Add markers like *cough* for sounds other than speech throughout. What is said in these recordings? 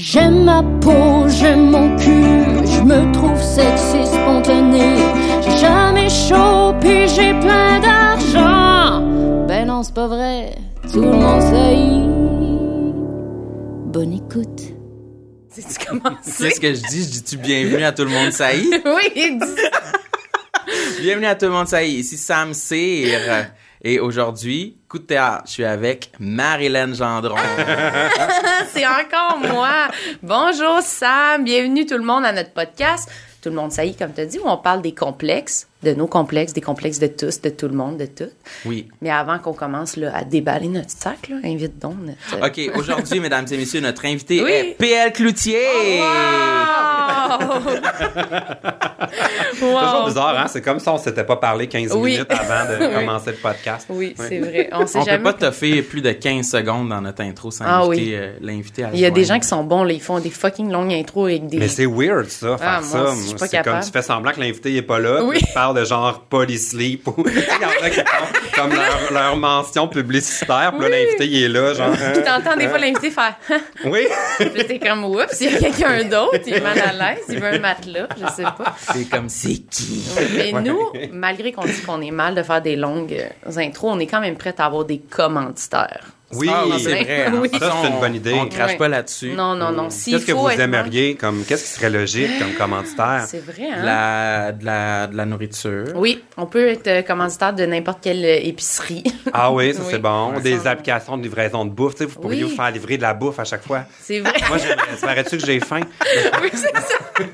J'aime ma peau, j'aime mon cul, je me trouve sexy spontané. J'ai jamais chaud, puis j'ai plein d'argent. Ben non, c'est pas vrai, tout le monde sait. Bonne écoute. C'est-tu commencé? *laughs* Qu'est-ce que je dis? Je dis-tu bienvenue à tout le monde, ça y est? oui, dis- Bienvenue à tout le monde, ça y est. Ici Sam Cyr. Et aujourd'hui, coup de théâtre, je suis avec Marilyn Gendron. *laughs* c'est encore moi. Bonjour Sam, bienvenue tout le monde à notre podcast. Tout le monde, ça y est, comme tu as dit, où on parle des complexes, de nos complexes, des complexes de tous, de tout le monde, de tout. Oui. Mais avant qu'on commence là, à déballer notre sac, là, invite donc notre... OK, aujourd'hui, mesdames et messieurs, notre invité Oui. est PL Cloutier. Wow! *laughs* Toujours Wow! bizarre, hein? C'est comme si on s'était pas parlé 15 Oui. minutes avant de *laughs* Oui. commencer le podcast. Oui, c'est vrai. On sait On peut pas toffer plus de 15 secondes dans notre intro sans Ah inviter oui. euh, l'invité à Il y a des gens qui sont bons, là, ils font des fucking longues intros avec des... Mais c'est weird, ça, faire Ah, moi ça. aussi, je suis pas c'est comme tu fais semblant que l'invité est pas là, Oui. puis de genre polysleep ou *laughs* il y en a qui comme leur, leur mention publicitaire, puis là, l'invité, il est là, genre. Puis t'entends des fois l'invité faire... *laughs* oui. Puis là, t'es comme, oups, il y a quelqu'un d'autre, il est mal à l'aise, il veut un matelas, je sais pas. C'est comme c'est qui? Mais nous, malgré qu'on dit qu'on est mal de faire des longues euh, intros, on est quand même prêt à avoir des commanditaires. Oui. Ah oui, c'est vrai. hein. Oui. Ça, c'est une on- bonne idée. On crache Oui. pas là-dessus. Non, non, non. S'il Qu'est-ce que vous être aimeriez comme qu'est-ce qui serait logique comme *gasps* commanditaire? C'est vrai, hein? De la, de la, de la nourriture. Oui, on peut être euh, commanditaire de n'importe quelle euh, épicerie. Ah oui, ça c'est bon. Des applications de livraison de bouffe, tu sais, vous pourriez vous faire livrer de la bouffe à chaque fois. C'est vrai. Moi, j'aimerais. Ça paraît-tu que j'ai faim? *laughs* oui, c'est ça. *laughs*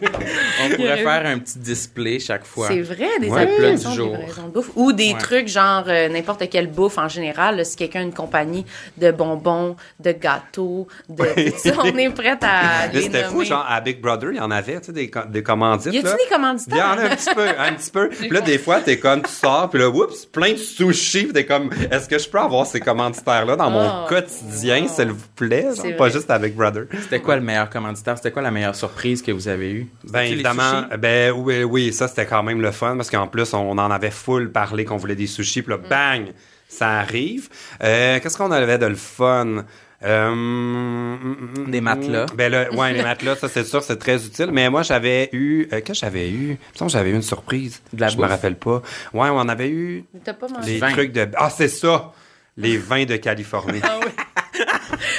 On pourrait faire un petit display chaque fois. C'est vrai, des Ouais. applications de livraison de bouffe. Ou des Ouais. trucs genre euh, n'importe quelle bouffe en général. là, si quelqu'un a une compagnie de bonbons, de gâteaux, de tout ça, *laughs* on est prêt à c'était fou, genre à Big Brother, il y en avait, tu sais, des, des commandites. Y a-tu des commanditaires? Il y en a un petit peu, un petit peu. Puis là, des fois, t'es comme, tu sors, puis là, oups, plein de sushis, puis t'es comme, est-ce que je peux avoir ces commanditaires-là dans mon Oh. quotidien, s'il vous plaît? genre, C'est pas juste à Big Brother. C'était quoi le meilleur commanditaire? C'était quoi la meilleure surprise que vous avez eue? Ben évidemment, ben oui, oui, ça c'était quand même le fun parce qu'en plus on en avait full parlé qu'on voulait des sushis, puis là Mm. bang, ça arrive. Euh, Qu'est-ce qu'on avait de le fun? Euh, Des matelas. Ben là, ouais, les matelas, ça c'est sûr, c'est très utile. Mais moi j'avais eu, euh, qu'est-ce que j'avais eu? Me j'avais eu une surprise. De la Je me bouffe. rappelle pas. Ouais, on avait eu T'as pas mangé? les vins. trucs de, ah c'est ça, les vins de Californie. Ah oui.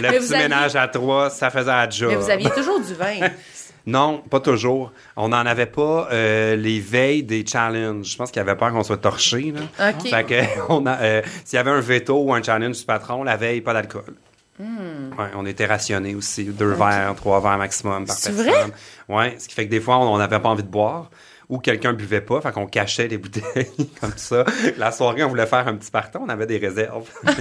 Le Mais petit aviez- ménage à trois, ça faisait à job. Mais vous aviez toujours du vin. *laughs* Non, pas toujours. On n'en avait pas euh, les veilles des challenges. Je pense qu'il avait peur qu'on soit torché. Là. OK. Fait que *laughs* on a, euh, s'il y avait un veto ou un challenge du patron, la veille, pas d'alcool. Hmm. Ouais, on était rationnés aussi, deux verres, trois verres maximum par C'est personne. Ouais, ce qui fait que des fois on n'avait pas envie de boire ou quelqu'un buvait pas, fait qu'on cachait les *laughs* bouteilles comme ça. La soirée, on voulait faire un petit partant, on avait des réserves. *laughs*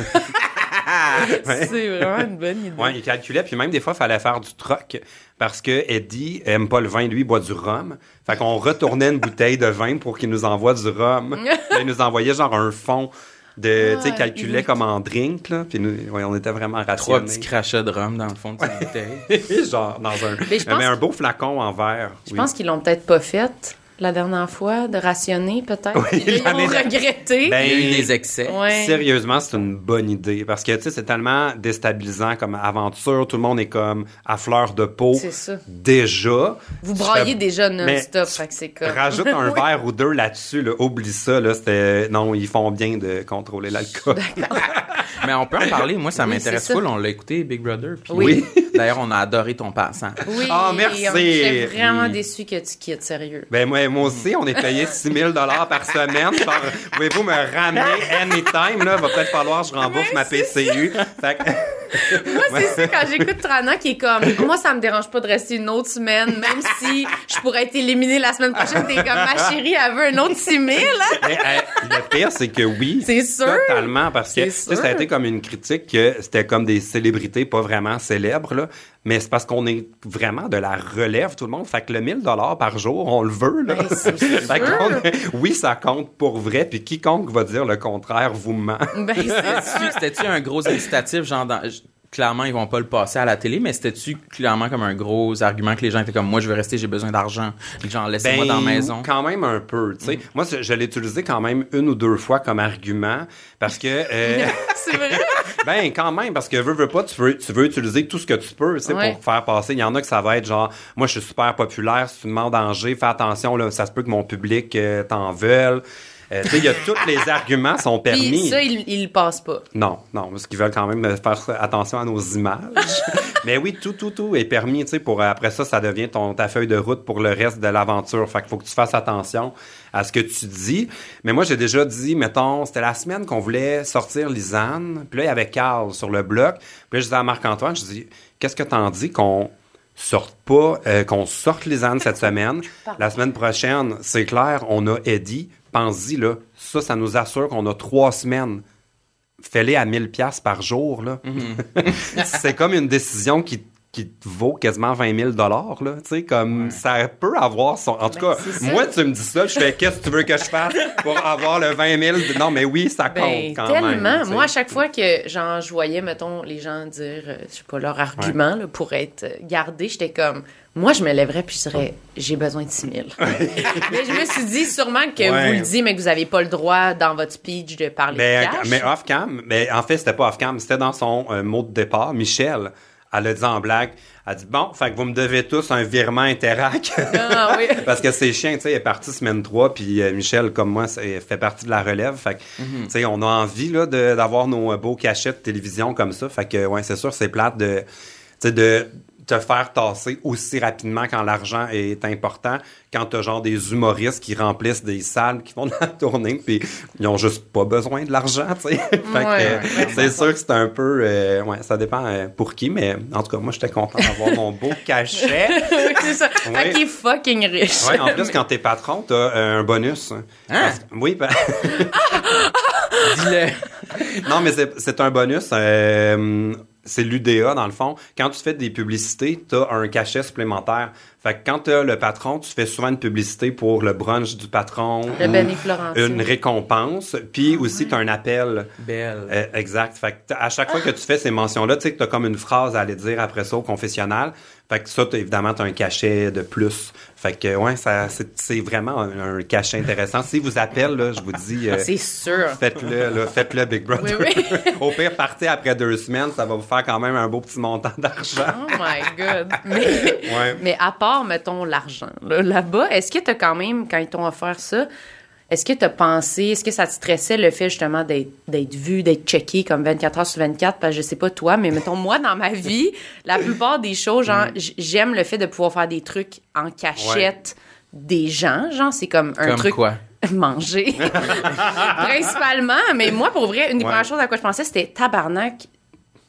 Ouais. C'est vraiment une bonne idée. Ouais, il calculait, puis même des fois, il fallait faire du troc parce que Eddie aime pas le vin, lui, il boit du rhum. Fait qu'on retournait une bouteille de vin pour qu'il nous envoie du rhum. *laughs* Il nous envoyait genre un fond de, tu sais, Ah, calculait il- comme en drink, là. Puis nous, ouais, on était vraiment Trois rationnés. petits crachats de rhum dans le fond de sa *laughs* bouteille. genre dans un, Mais je pense mais un beau flacon en verre. Je oui. pense qu'ils l'ont peut-être pas fait la dernière fois, de rationner peut-être. Oui, Ils l'ont regretté. Ben, Il y a eu des excès. Ouais. Sérieusement, c'est une bonne idée parce que tu sais, c'est tellement déstabilisant comme aventure. Tout le monde est comme à fleur de peau. C'est ça. Déjà. Vous braillez fais- déjà non-stop, tu fait que c'est comme... Rajoute un *laughs* Oui. verre ou deux là-dessus, là, oublie ça. Là, c'était non, ils font bien de contrôler l'alcool. *laughs* Mais on peut en parler. Moi, ça Oui, m'intéresse full. On l'a écouté, Big Brother. puis- Oui. D'ailleurs, on a adoré ton passant. Oui, Ah, merci. on- J'étais vraiment Oui. déçue que tu quittes, sérieux. Ben moi, moi aussi, on est payé 6 000 par semaine. Pouvez-vous me ramener anytime là? Va peut-être falloir que je rembourse ma PCU. Fait que- Moi, c'est ça, quand j'écoute Trana qui est comme, moi, ça me dérange pas de rester une autre semaine, même si je pourrais être éliminée la semaine prochaine. T'es comme, ma chérie, elle veut un autre 6 000, hein? Mais, euh, le pire, c'est que oui. C'est sûr. Totalement, parce que tu sais, ça a été comme une critique que c'était comme des célébrités pas vraiment célèbres, là. Mais c'est parce qu'on est vraiment de la relève, tout le monde. Fait que le 1000 dollars par jour, on le veut, là. Ben, c'est *laughs* Fait sûr. qu'on- oui, ça compte pour vrai, puis quiconque va dire le contraire vous ment. Ben, *laughs* C'était-tu un gros incitatif, genre dans- clairement, ils vont pas le passer à la télé, mais c'était-tu clairement comme un gros argument que les gens étaient comme, moi, je veux rester, j'ai besoin d'argent. Genre, laissez-moi dans la maison. Quand même un peu, tu sais. Mm. Moi, je, je l'ai utilisé quand même une ou deux fois comme argument parce que. euh, *laughs* C'est vrai? *laughs* Ben, quand même, parce que veux, veux pas, tu veux, tu veux utiliser tout ce que tu peux, tu sais, Ouais. pour faire passer. Il y en a que ça va être genre, moi, je suis super populaire, si tu me mets en danger, fais attention, là, ça se peut que mon public euh, t'en veuille. Euh, tu sais, il y a tous les *laughs* arguments sont permis. Puis ça, il, il le passe pas. Non, non, parce qu'ils veulent quand même euh, faire attention à nos images. *laughs* Mais oui, tout, tout, tout est permis, tu sais, pour après ça, ça devient ton, ta feuille de route pour le reste de l'aventure. Fait qu'il faut que tu fasses attention à ce que tu dis. Mais moi, j'ai déjà dit, mettons, c'était la semaine qu'on voulait sortir Lisanne, puis là, il y avait Carl sur le bloc. Puis là, je disais à Marc-Antoine, je dis, qu'est-ce que t'en dis qu'on sorte pas, euh, qu'on sorte Lisanne cette semaine? La semaine prochaine, c'est clair, on a Eddie. Pense-y, là. Ça, ça nous assure qu'on a trois semaines fais-les à 1000 pièces par jour là. *laughs* c'est comme une décision qui qui vaut quasiment 20 000 dollars là, tu sais comme ça peut avoir son en tout Ben, cas ça. moi tu me dis ça, je fais qu'est-ce que tu veux que je fasse pour avoir le 20 000 Non mais oui, ça compte Ben, quand tellement. même. sais. Moi, à chaque fois que genre, je voyais, mettons, les gens dire, euh, je sais pas, leur argument là, pour être gardé, j'étais comme, moi, je me lèverais puis je dirais, j'ai besoin de 6 000. *laughs* mais je me suis dit, sûrement que Ouais. vous le dites, mais que vous avez pas le droit dans votre speech de parler Mais, de cash. mais off-cam, mais en fait, c'était pas off-cam, c'était dans son euh, mot de départ. Michel, elle a dit en blague, elle a dit, bon, fait que vous me devez tous un virement Interac. Ah, oui. *laughs* Parce que c'est chiant, tu sais, elle est partie semaine 3, puis euh, Michel, comme moi, fait partie de la relève. Fait que, tu sais, on a envie, là, de- d'avoir nos beaux cachets de télévision comme ça. Fait que, ouais, c'est sûr, c'est plate de, tu sais, de te faire tasser aussi rapidement quand l'argent est important, quand t'as genre des humoristes qui remplissent des salles, qui font de la tournée, puis ils ont juste pas besoin de l'argent, tu sais. Ouais, c'est sûr que c'est un peu, euh, ouais, ça dépend euh, pour qui, mais en tout cas, moi, j'étais content d'avoir mon beau *laughs* cachet. c'est ça. Ouais. Qu'il est fucking riche. Ouais, en plus, quand t'es patron, t'as euh, un bonus. Hein? Parce oui, ben- *laughs* Dis-le. *laughs* non, mais c'est un bonus. C'est l'UDA, dans le fond. Quand tu fais des publicités, t'as un cachet supplémentaire. Fait que quand t'as le patron, tu fais souvent une publicité pour le brunch du patron. Le ou. Une récompense. Puis aussi, t'as un appel. Belle. Euh, exact. Fait que t'as- à chaque fois que tu fais ces mentions-là, tu sais que t'as comme une phrase à aller dire après ça au confessionnal. Fait que ça, t'as- évidemment, t'as un cachet de plus. Fait que, ouais, ça, c'est vraiment un, un cachet intéressant. Si vous appelle, là, je vous dis, euh, C'est sûr. faites-le, faites-le, Big Brother. Oui, oui. *laughs* Au pire, partez après deux semaines, ça va vous faire quand même un beau petit montant d'argent. Oh my God. *laughs* Mais, Ouais. mais à part, mettons, l'argent, là, là-bas, est-ce que t'as quand même, quand ils t'ont offert ça, est-ce que t'as pensé, est-ce que ça te stressait le fait justement d'être, vu, d'être checké comme 24 heures sur 24? Parce que je sais pas toi, mais mettons, moi, dans ma vie, *laughs* la plupart des choses, genre, j- j'aime le fait de pouvoir faire des trucs en cachette des gens. Genre, c'est comme un Comme truc. quoi? *laughs* manger. *laughs* Principalement. Mais moi, pour vrai, une des Ouais. premières choses à quoi je pensais, c'était tabarnak.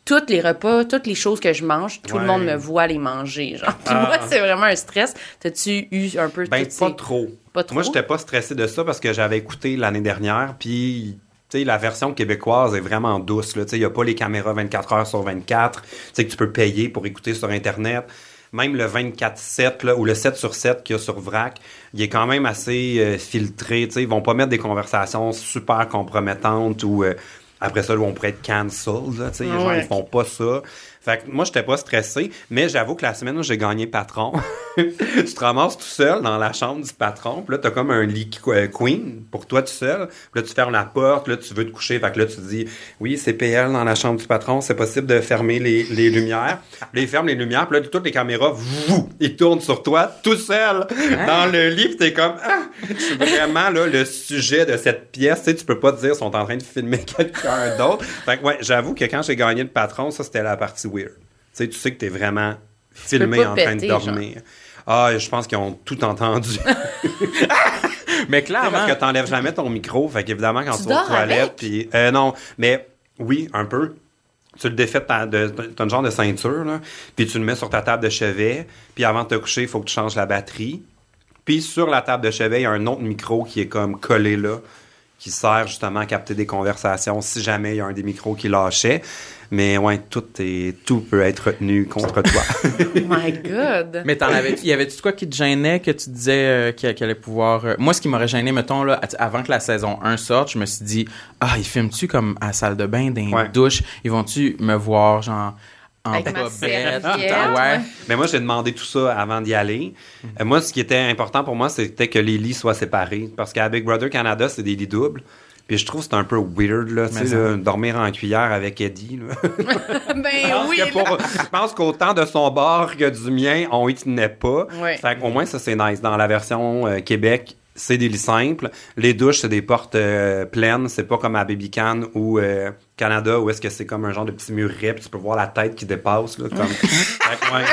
Tous les repas, toutes les choses que je mange, tout le monde me voit les manger. Genre. Puis Ah. moi, c'est vraiment un stress. T'as-tu eu un peu Ben, pas trop. Pas trop? Moi, j'étais pas stressé de ça parce que j'avais écouté l'année dernière, puis tu sais, la version québécoise est vraiment douce. là. Tu sais, Il n'y a pas les caméras 24 heures sur 24. Tu sais que tu peux payer pour écouter sur Internet. Même le 24-7 là, ou le 7 sur 7 qu'il y a sur VRAC, il est quand même assez euh, filtré. Tu sais, Ils vont pas mettre des conversations super compromettantes ou euh, après ça, on pourrait être cancelled. Là, genre, Ouais. ils font pas ça. Fait que moi, j'étais pas stressé, mais j'avoue que la semaine où j'ai gagné patron, *laughs* tu te ramasses tout seul dans la chambre du patron, puis là, t'as comme un lit euh, queen pour toi tout seul, puis là, tu fermes la porte, là, tu veux te coucher, fait que là, tu dis, oui, c'est PL dans la chambre du patron, c'est possible de fermer les, les lumières. Puis là, il ferme les lumières, puis là, toutes les caméras, vous, ils tournent sur toi tout seul dans le lit, puis t'es comme, ah, je suis vraiment, là, le sujet de cette pièce, tu sais, tu peux pas te dire, ils sont en train de filmer *laughs* quelqu'un d'autre. Fait que, ouais, j'avoue que quand j'ai gagné le patron, ça, c'était la partie weird. Tu sais, tu sais que t'es vraiment filmé en train de dormir. Ah, je pense qu'ils ont tout entendu. *laughs* Mais sais, parce clairement, que t'enlèves jamais ton micro, fait qu'évidemment quand Tu tu vas aux toilettes, puis euh, non, mais oui, un peu. Tu le défais de ta, de, une genre de ceinture, là, puis tu le mets sur ta table de chevet, puis avant de te coucher, il faut que tu changes la batterie. Puis sur la table de chevet, il y a un autre micro qui est comme collé là, qui sert justement à capter des conversations si jamais il y a un des micros qui lâchait. Mais ouais, tout est tout peut être retenu contre toi. *laughs* Oh my God. mais t'en avais, y avait-tu quoi qui te gênait que tu disais euh, qu'il qu'il allait pouvoir. euh, Moi, ce qui m'aurait gêné, mettons, là, avant que la saison 1 sorte, je me suis dit, ah, ils filment-tu comme à la salle de bain, dans Ouais. une douche? Ils vont-tu me voir, genre, en Avec ma bobette? ouais. ouais. Mais moi, j'ai demandé tout ça avant d'y aller. Euh, moi, ce qui était important pour moi, c'était que les lits soient séparés. Parce qu'à Big Brother Canada, c'est des lits doubles. Puis je trouve que c'est un peu weird, là, tu sais, ça- dormir en cuillère avec Eddie. Là. *laughs* Ben Je pense oui, pour- je pense qu'autant de son bord que du mien, on y tenait pas. Ouais. Fait qu'au moins, ça, c'est nice. Dans la version euh, Québec, c'est des lits simples. Les douches, c'est des portes euh, pleines. C'est pas comme à Baby Can ou euh, Canada où est-ce que c'est comme un genre de petit muret puis tu peux voir la tête qui dépasse. Là, comme... *laughs* Fait que, ouais,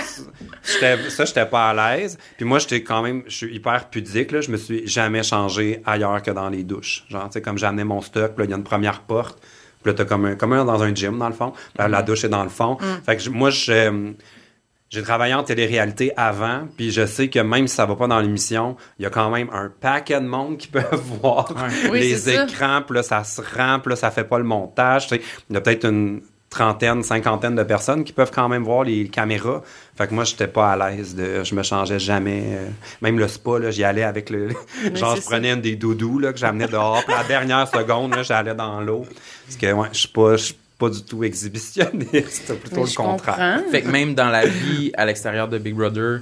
j'étais- ça, j'étais pas à l'aise. Puis moi, j'étais quand même, je suis hyper pudique. Là. Je me suis jamais changé ailleurs que dans les douches. Genre, tu sais, comme j'amenais mon stock, il y a une première porte. Puis là, t'as comme un, comme un dans un gym, dans le fond. Là, la douche est dans le fond. Fait que moi, je... J'ai travaillé en télé-réalité avant, puis je sais que même si ça va pas dans l'émission, il y a quand même un paquet de monde qui *laughs* peuvent voir Oui, les ça. écrans, puis là, ça se rend, puis là, ça fait pas le montage. tu sais. Il y a peut-être une trentaine, cinquantaine de personnes qui peuvent quand même voir les caméras. Fait que moi, j'étais pas à l'aise de... Je me changeais jamais. euh, même le spa, là, j'y allais avec le... *laughs* genre, c'est je prenais une des doudous, là, que j'amenais dehors, puis la dernière seconde, là, j'allais dans l'eau. Parce que, ouais, je suis pas... Je suis pas du tout exhibitionniste, *laughs* c'est plutôt le contraire. comprends. Fait que même dans la vie à l'extérieur de Big Brother,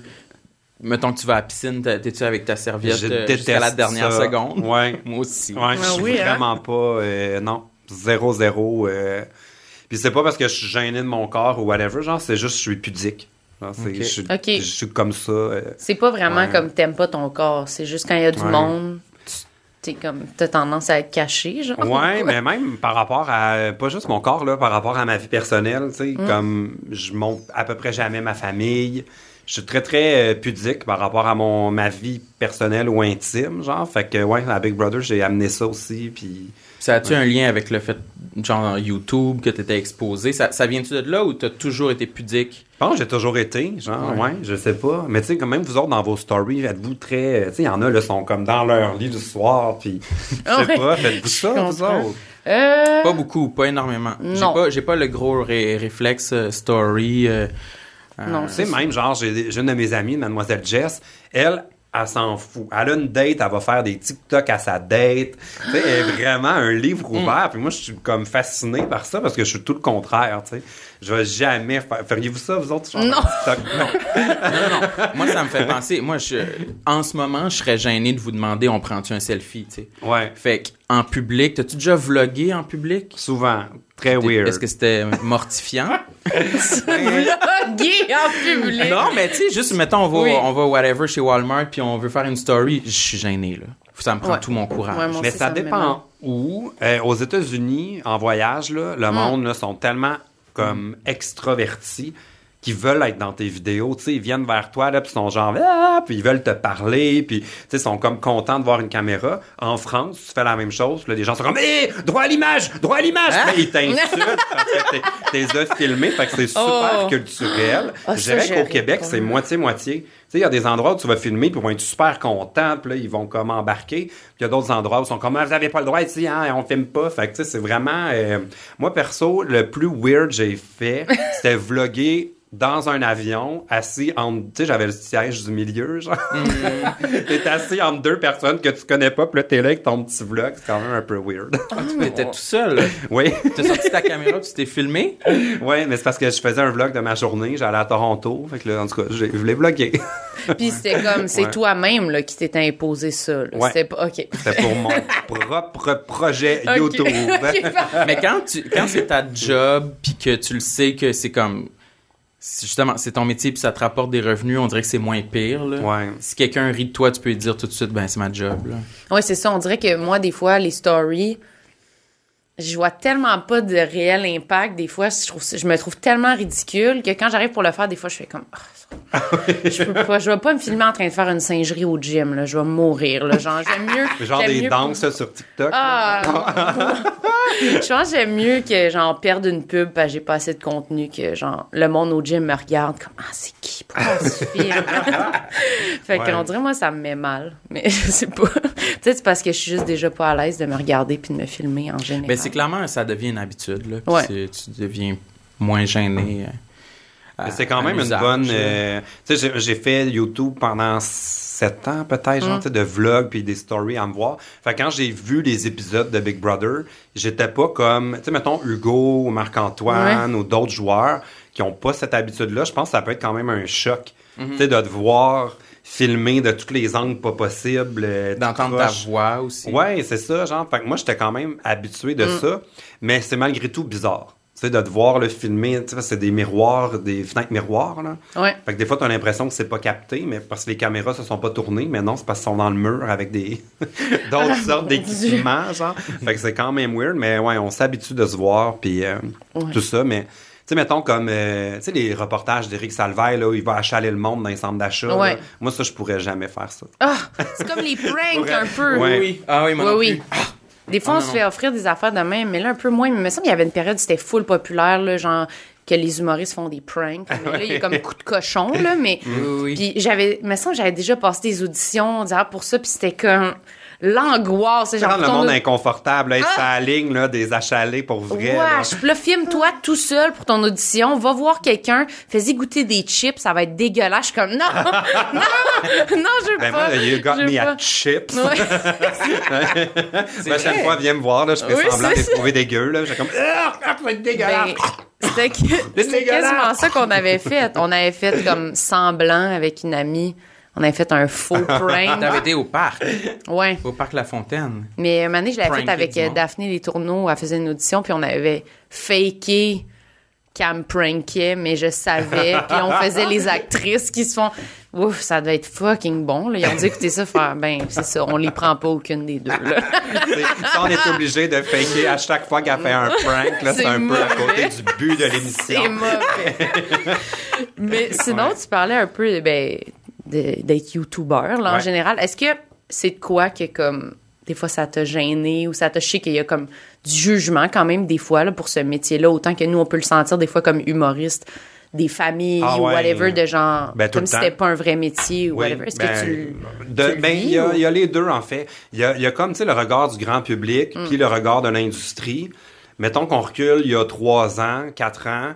mettons que tu vas à la piscine, t'es- t'es-tu avec ta serviette euh, jusqu'à la dernière ça. seconde? Ouais. *laughs* Moi aussi. Ouais, je suis oui, hein? vraiment pas. euh, non, zéro, zéro. euh. Puis c'est pas parce que je suis gêné de mon corps ou whatever, genre, c'est juste que je suis pudique. Genre, je, suis, Ok. je suis comme ça. euh. C'est pas vraiment Ouais. comme t'aimes pas ton corps. C'est juste quand il y a du Ouais. monde, t'es comme, t'as tendance à être caché, genre. Ouais, mais même par rapport à. Pas juste mon corps, là, par rapport à ma vie personnelle, tu sais, comme je montre à peu près jamais ma famille. Je suis très, très euh, pudique par rapport à mon ma vie personnelle ou intime, genre. Fait que, ouais, à Big Brother, j'ai amené ça aussi, puis. Ça a-tu un lien avec le fait, genre YouTube, que t'étais exposé? Ça, ça vient-tu de là ou t'as toujours été pudique? Je pense que j'ai toujours été, genre, Ouais. ouais, je sais pas. Mais tu sais, quand même, vous autres, dans vos stories, êtes-vous très. Tu sais, il y en a, là, sont comme dans leur lit le soir, puis. *laughs* Je sais Ouais. pas, faites-vous ça, vous autres? Euh, Pas beaucoup, pas énormément. J'ai Non. pas, j'ai pas le gros ré- réflexe euh, story. euh, euh, Non, Tu sais, même, genre, j'ai j'ai une de mes amies, Mademoiselle Jess, elle, elle s'en fout. Elle a une date, elle va faire des TikTok à sa date. Tu sais, elle est vraiment un livre ouvert. Puis moi, je suis comme fasciné par ça parce que je suis tout le contraire, tu sais. Je vais jamais faire... Feriez-vous ça, vous autres? Non. TikTok? *laughs* Non. Moi, ça me fait penser. Moi, je, en ce moment, je serais gêné de vous demander on prend-tu un selfie, tu sais? Ouais. Fait en public, t'as-tu déjà vlogué en public? Souvent. Très weird. Est-ce que c'était mortifiant? *laughs* En public. non, mais tu sais, juste, mettons, on va, Oui. on va whatever chez Walmart, puis on veut faire une story, je suis gêné, là. Ça me prend Ouais. tout mon courage. Ouais, moi Mais ça dépend où. Euh, aux États-Unis, en voyage, là, Mm. le monde là, sont tellement comme extravertis qu'ils veulent être dans tes vidéos. Tu sais, ils viennent vers toi, là, puis ils sont genre, ah, puis ils veulent te parler, puis tu sais, ils sont comme contents de voir une caméra. En France, tu fais la même chose, puis là, les gens sont comme, hé, droit à l'image, droit à l'image, Hein? Ils t'insultent *laughs* parce que t'es- t'es filmé, fait que c'est super Oh. culturel. Ah, Je dirais qu'au Québec, c'est moitié-moitié. Tu sais, il y a des endroits où tu vas filmer, puis ils vont être super contents, puis là, ils vont comme embarquer. Puis il y a d'autres endroits où ils sont comme, Ah, vous avez pas le droit ici, hein, on filme pas. Fait que, tu sais, c'est vraiment... euh, Moi, perso, le plus weird que j'ai fait, *laughs* c'était vlogger dans un avion, assis entre... Tu sais, j'avais le siège du milieu, genre. *laughs* T'es assis entre deux personnes que tu connais pas, puis là, t'es là avec ton petit vlog. C'est quand même un peu weird. T'étais tout seul. oui. T'as sorti ta caméra, tu t'es filmé? oui, mais c'est parce que je faisais un vlog de ma journée. J'allais à Toronto. Fait que là, en tout cas, j'ai- je voulais vlogger. *laughs* Puis c'était comme, c'est Ouais. toi-même là, qui t'es imposé ça. Ouais. C'était pas. OK. C'était pour mon propre projet. *laughs* YouTube. Mais quand tu quand c'est ta job puis que tu le sais que c'est comme justement c'est ton métier puis ça te rapporte des revenus, on dirait que c'est moins pire là. Ouais. Si quelqu'un rit de toi, tu peux lui dire tout de suite ben c'est ma job là. Ouais, c'est ça. On dirait que moi, des fois, les stories, je vois tellement pas de réel impact. Des fois, je, trouve, je me trouve tellement ridicule que quand j'arrive pour le faire, des fois, je fais comme. Ah, ça- *laughs* je peux pas. Je vais pas me filmer en train de faire une singerie au gym. Là. Je vais mourir. Là. Genre, j'aime mieux. *laughs* Genre des mieux- danses sur TikTok. Ah! *laughs* je pense que j'aime mieux que genre perdre une pub parce que j'ai pas assez de contenu que genre le monde au gym me regarde comme ah c'est qui? Pourquoi se filme? Fait que Ouais. on dirait moi ça me met mal mais je sais pas peut-être c'est parce que je suis juste déjà pas à l'aise de me regarder puis de me filmer en général c'est clairement ça devient une habitude là. Ouais. tu deviens moins gêné. euh, à- Mais c'est quand même une bonne. euh, tu sais, j'ai- fait YouTube pendant sept ans, peut-être, Mm. genre, de vlogs puis des stories à me voir. Fait que quand j'ai vu les épisodes de Big Brother, j'étais pas comme, tu sais, mettons, Hugo ou Marc-Antoine ou d'autres joueurs qui ont pas cette habitude-là, je pense que ça peut être quand même un choc. Tu sais, de te voir filmer de tous les angles pas possibles. euh, D'entendre ta voix aussi. Ouais, c'est ça, genre. Fait que moi, j'étais quand même habitué de ça, mais c'est malgré tout bizarre. Tu sais, de te voir le filmer, tu sais, c'est des miroirs, des fenêtres miroirs, là. Ouais. Fait que des fois, t'as l'impression que c'est pas capté, mais parce que les caméras se sont pas tournées, mais non, c'est parce qu'ils sont dans le mur avec des *laughs* d'autres sortes d'équipements, genre. Fait que c'est quand même weird, mais ouais, on s'habitue de se voir, puis euh, Ouais. tout ça, mais... Tu sais, mettons comme, euh, tu sais, les reportages d'Éric Salvaille, là, où il va achaler le monde dans les centres d'achat. là. Moi, ça, je pourrais jamais faire ça. Ah, c'est comme les pranks un peu. Ouais. Oui. Ah oui, moi Oui, non oui. plus. Des fois, Ah, on non, se fait offrir des affaires de même, mais là, un peu moins. Mais il me semble qu'il y avait une période où c'était full populaire, là, genre que les humoristes font des pranks. Mais là, il y a comme coup de cochon, là, mais... Oui, oui. Puis j'avais... Il me semble que j'avais déjà passé des auditions disant pour ça, puis c'était comme l'angoisse. c'est Genre, Rendre le monde inconfortable, être Ah! la ligne, là, des achalés pour vrai. Wesh, là, filme-toi tout seul pour ton audition. Va voir quelqu'un, fais-y goûter des chips, ça va être dégueulasse. Je suis comme, non, *laughs* non, non, je veux Ben, pas. moi, you got me pas. at chips. Ouais. La *laughs* prochaine fois, viens me voir, là, je fais Oui, semblant de c'est les ça. trouver dégueu, là. J'ai comme, ah, ça va être dégueulasse. Ben, c'était que- *laughs* c'était dégueulasse. quasiment ça qu'on avait fait. On avait fait comme semblant avec une amie. On avait fait un faux *laughs* prank. T'avais été au parc, Ouais. au parc La Fontaine. Mais une année, je l'avais fait avec euh. Daphné Les Tourneaux. Elle faisait une audition, puis on avait faké qu'elle me prankait, mais je savais. *laughs* puis on faisait les actrices qui se font... Ouf, ça doit être fucking bon. Là. Ils ont dit, écoutez ça, faire, ben, c'est ça, on les prend pas aucune des deux. Là. *laughs* C'est- Ça, on est obligé de faker à chaque fois qu'elle fait un prank, là. C'est C'est un peu à côté du but de C'est l'émission. mauvais. Mais sinon, tu parlais un peu ben, d'être youtubeur là, en général. Est-ce que c'est de quoi que comme des fois ça t'a gêné ou ça t'a chié qu'il y a comme du jugement quand même des fois là, pour ce métier-là, autant que nous on peut le sentir des fois comme humoriste des familles Ah ou ouais. whatever de genre Ben, comme si c'était pas un vrai métier ou Oui, whatever. Est-ce ben, que tu, de- tu le ben, vis il y, a- ou- il y a les deux, en fait. Il y a, il y a comme, tu sais, le regard du grand public, Mm. puis le regard de l'industrie. Mettons qu'on recule il y a trois ans, quatre ans,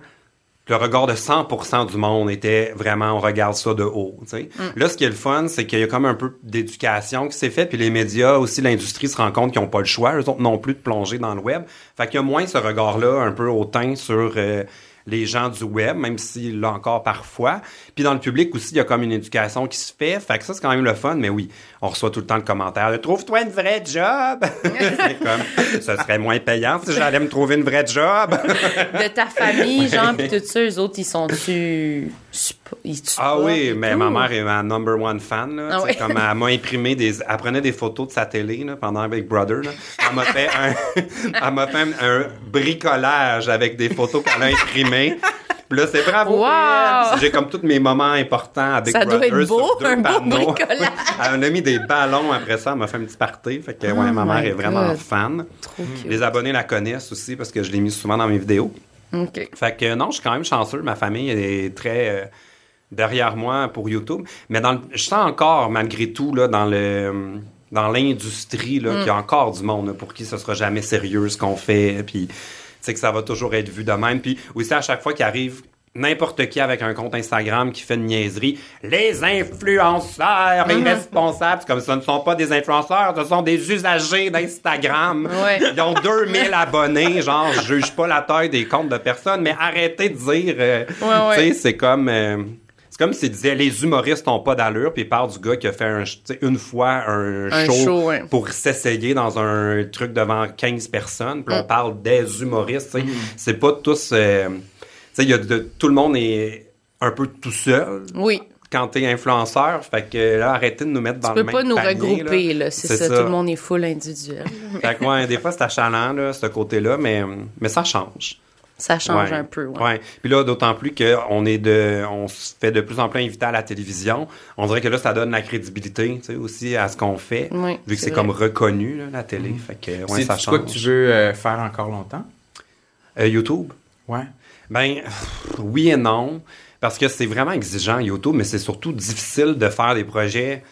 le regard de 100% du monde était vraiment, on regarde ça de haut. Mm. Là, ce qui est le fun, c'est qu'il y a comme un peu d'éducation qui s'est fait, puis les médias, aussi l'industrie se rend compte qu'ils n'ont pas le choix, eux autres non plus, de plonger dans le web. Fait qu'il y a moins ce regard-là, un peu hautain sur... euh, les gens du web, même s'il l'a encore parfois. Puis dans le public aussi, il y a comme une éducation qui se fait. Fait que ça, c'est quand même le fun. Mais oui, on reçoit tout le temps le commentaire de « Trouve-toi une vraie job! *laughs* » C'est comme « Ce serait moins payant si j'allais me trouver une vraie job! *laughs* de ta famille, genre, pis tout ça, eux autres, ils sont-tu. Ils Ah oui, mais tout? ma mère est ma number one fan. Là, Ah. Comme elle m'a imprimé des... Elle prenait des photos de sa télé là, pendant Big Brother. Là. Elle m'a fait un... *laughs* elle m'a fait un bricolage avec des photos qu'elle a imprimées. Puis là, c'est bravo. Wow! J'ai comme tous mes moments importants avec Ça doit être beau, sur un beau. Elle *laughs* a mis des ballons après ça. Elle m'a fait un petit party. Fait que, ouais, Oh ma mère est vraiment fan. Trop cute. Les abonnés la connaissent aussi parce que je l'ai mis souvent dans mes vidéos. OK. Fait que non, je suis quand même chanceux. Ma famille est très euh, derrière moi pour YouTube. Mais dans le- je sens encore, malgré tout, là, dans le dans l'industrie, là, qu'il y a encore du monde là, pour qui ce sera jamais sérieux ce qu'on fait. Puis, sais que ça va toujours être vu de même. Puis aussi, à chaque fois qu'il arrive n'importe qui avec un compte Instagram qui fait une niaiserie, les influenceurs irresponsables, c'est comme ce ne sont pas des influenceurs, ce sont des usagers d'Instagram. Ouais. Ils ont 2000 abonnés, genre, je juge pas la taille des comptes de personnes, mais arrêtez de dire, euh, Ouais, ouais. tu sais, c'est comme, euh, c'est comme s'ils disaient, les humoristes ont pas d'allure, puis ils parlent du gars qui a fait un, tu une fois un, Un show, show, ouais. pour s'essayer dans un truc devant 15 personnes, puis on Mm. parle des humoristes, tu sais. C'est pas tous, euh, tu sais, il y a de, tout le monde est un peu tout seul Oui. quand t'es influenceur, fait que là, arrêtez de nous mettre dans Tu le peux même pas nous panier, regrouper, là. là. C'est ça, Tout le monde est full individuel. Fait que, ouais, des fois, c'est achalant, là, ce côté-là, mais, mais ça change. Ça change Ouais. un peu. Ouais. Ouais. Puis là, d'autant plus qu'on est de, on se fait de plus en plus inviter à la télévision. On dirait que là, ça donne la crédibilité, tu sais, aussi à ce qu'on fait. Oui, vu que c'est comme reconnu, là, la télé. Fait que, ouais, c'est ça quoi change. que tu veux euh, faire encore longtemps? Euh, YouTube? Ouais. Ben, pff, oui et non. Parce que c'est vraiment exigeant, YouTube, mais c'est surtout difficile de faire des projets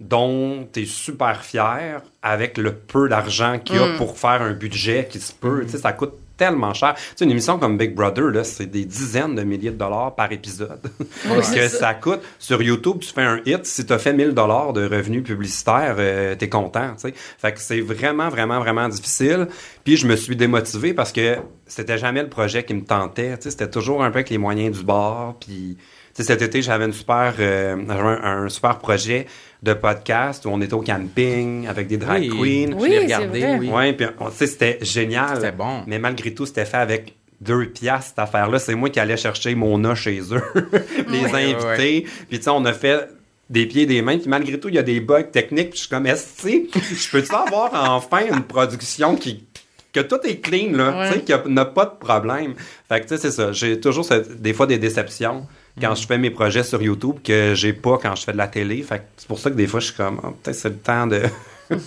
dont tu es super fier avec le peu d'argent qu'il y a Mm. pour faire un budget qui se peut. Tu sais, ça coûte tellement cher. Tu sais, une émission comme Big Brother, là, c'est des dizaines de milliers de dollars par épisode. *laughs* C'est que ça. coûte. Sur YouTube, tu fais un hit, si tu as fait 1000 dollars de revenus publicitaires, euh, t'es content, tu sais. Fait que c'est vraiment, vraiment, vraiment difficile. Puis je me suis démotivé parce que c'était jamais le projet qui me tentait, tu sais. C'était toujours un peu avec les moyens du bord, puis... Cet été, j'avais une super, euh, un, un super projet de podcast où on était au camping avec des drag Oui. queens. Oui, Je regardé, vrai. oui. Ouais, puis on- c'était génial. C'était bon. Mais malgré tout, c'était fait avec deux piastres, cette affaire-là. C'est moi qui allais chercher mon A chez eux, *laughs* les Ouais, invités. Puis tu sais, on a fait des pieds et des mains. Puis malgré tout, il y a des bugs techniques. Puis je suis comme, est-ce que *laughs* je peux-tu avoir enfin une production qui que tout est clean, là, Ouais. tu sais, qu'il n'y a, n'a pas de problème. Fait que, tu sais, c'est ça. J'ai toujours cette- des fois des déceptions quand Mm. je fais mes projets sur YouTube que j'ai pas quand je fais de la télé. Fait que c'est pour ça que des fois, je suis comme, Ah, peut-être c'est le temps de *laughs*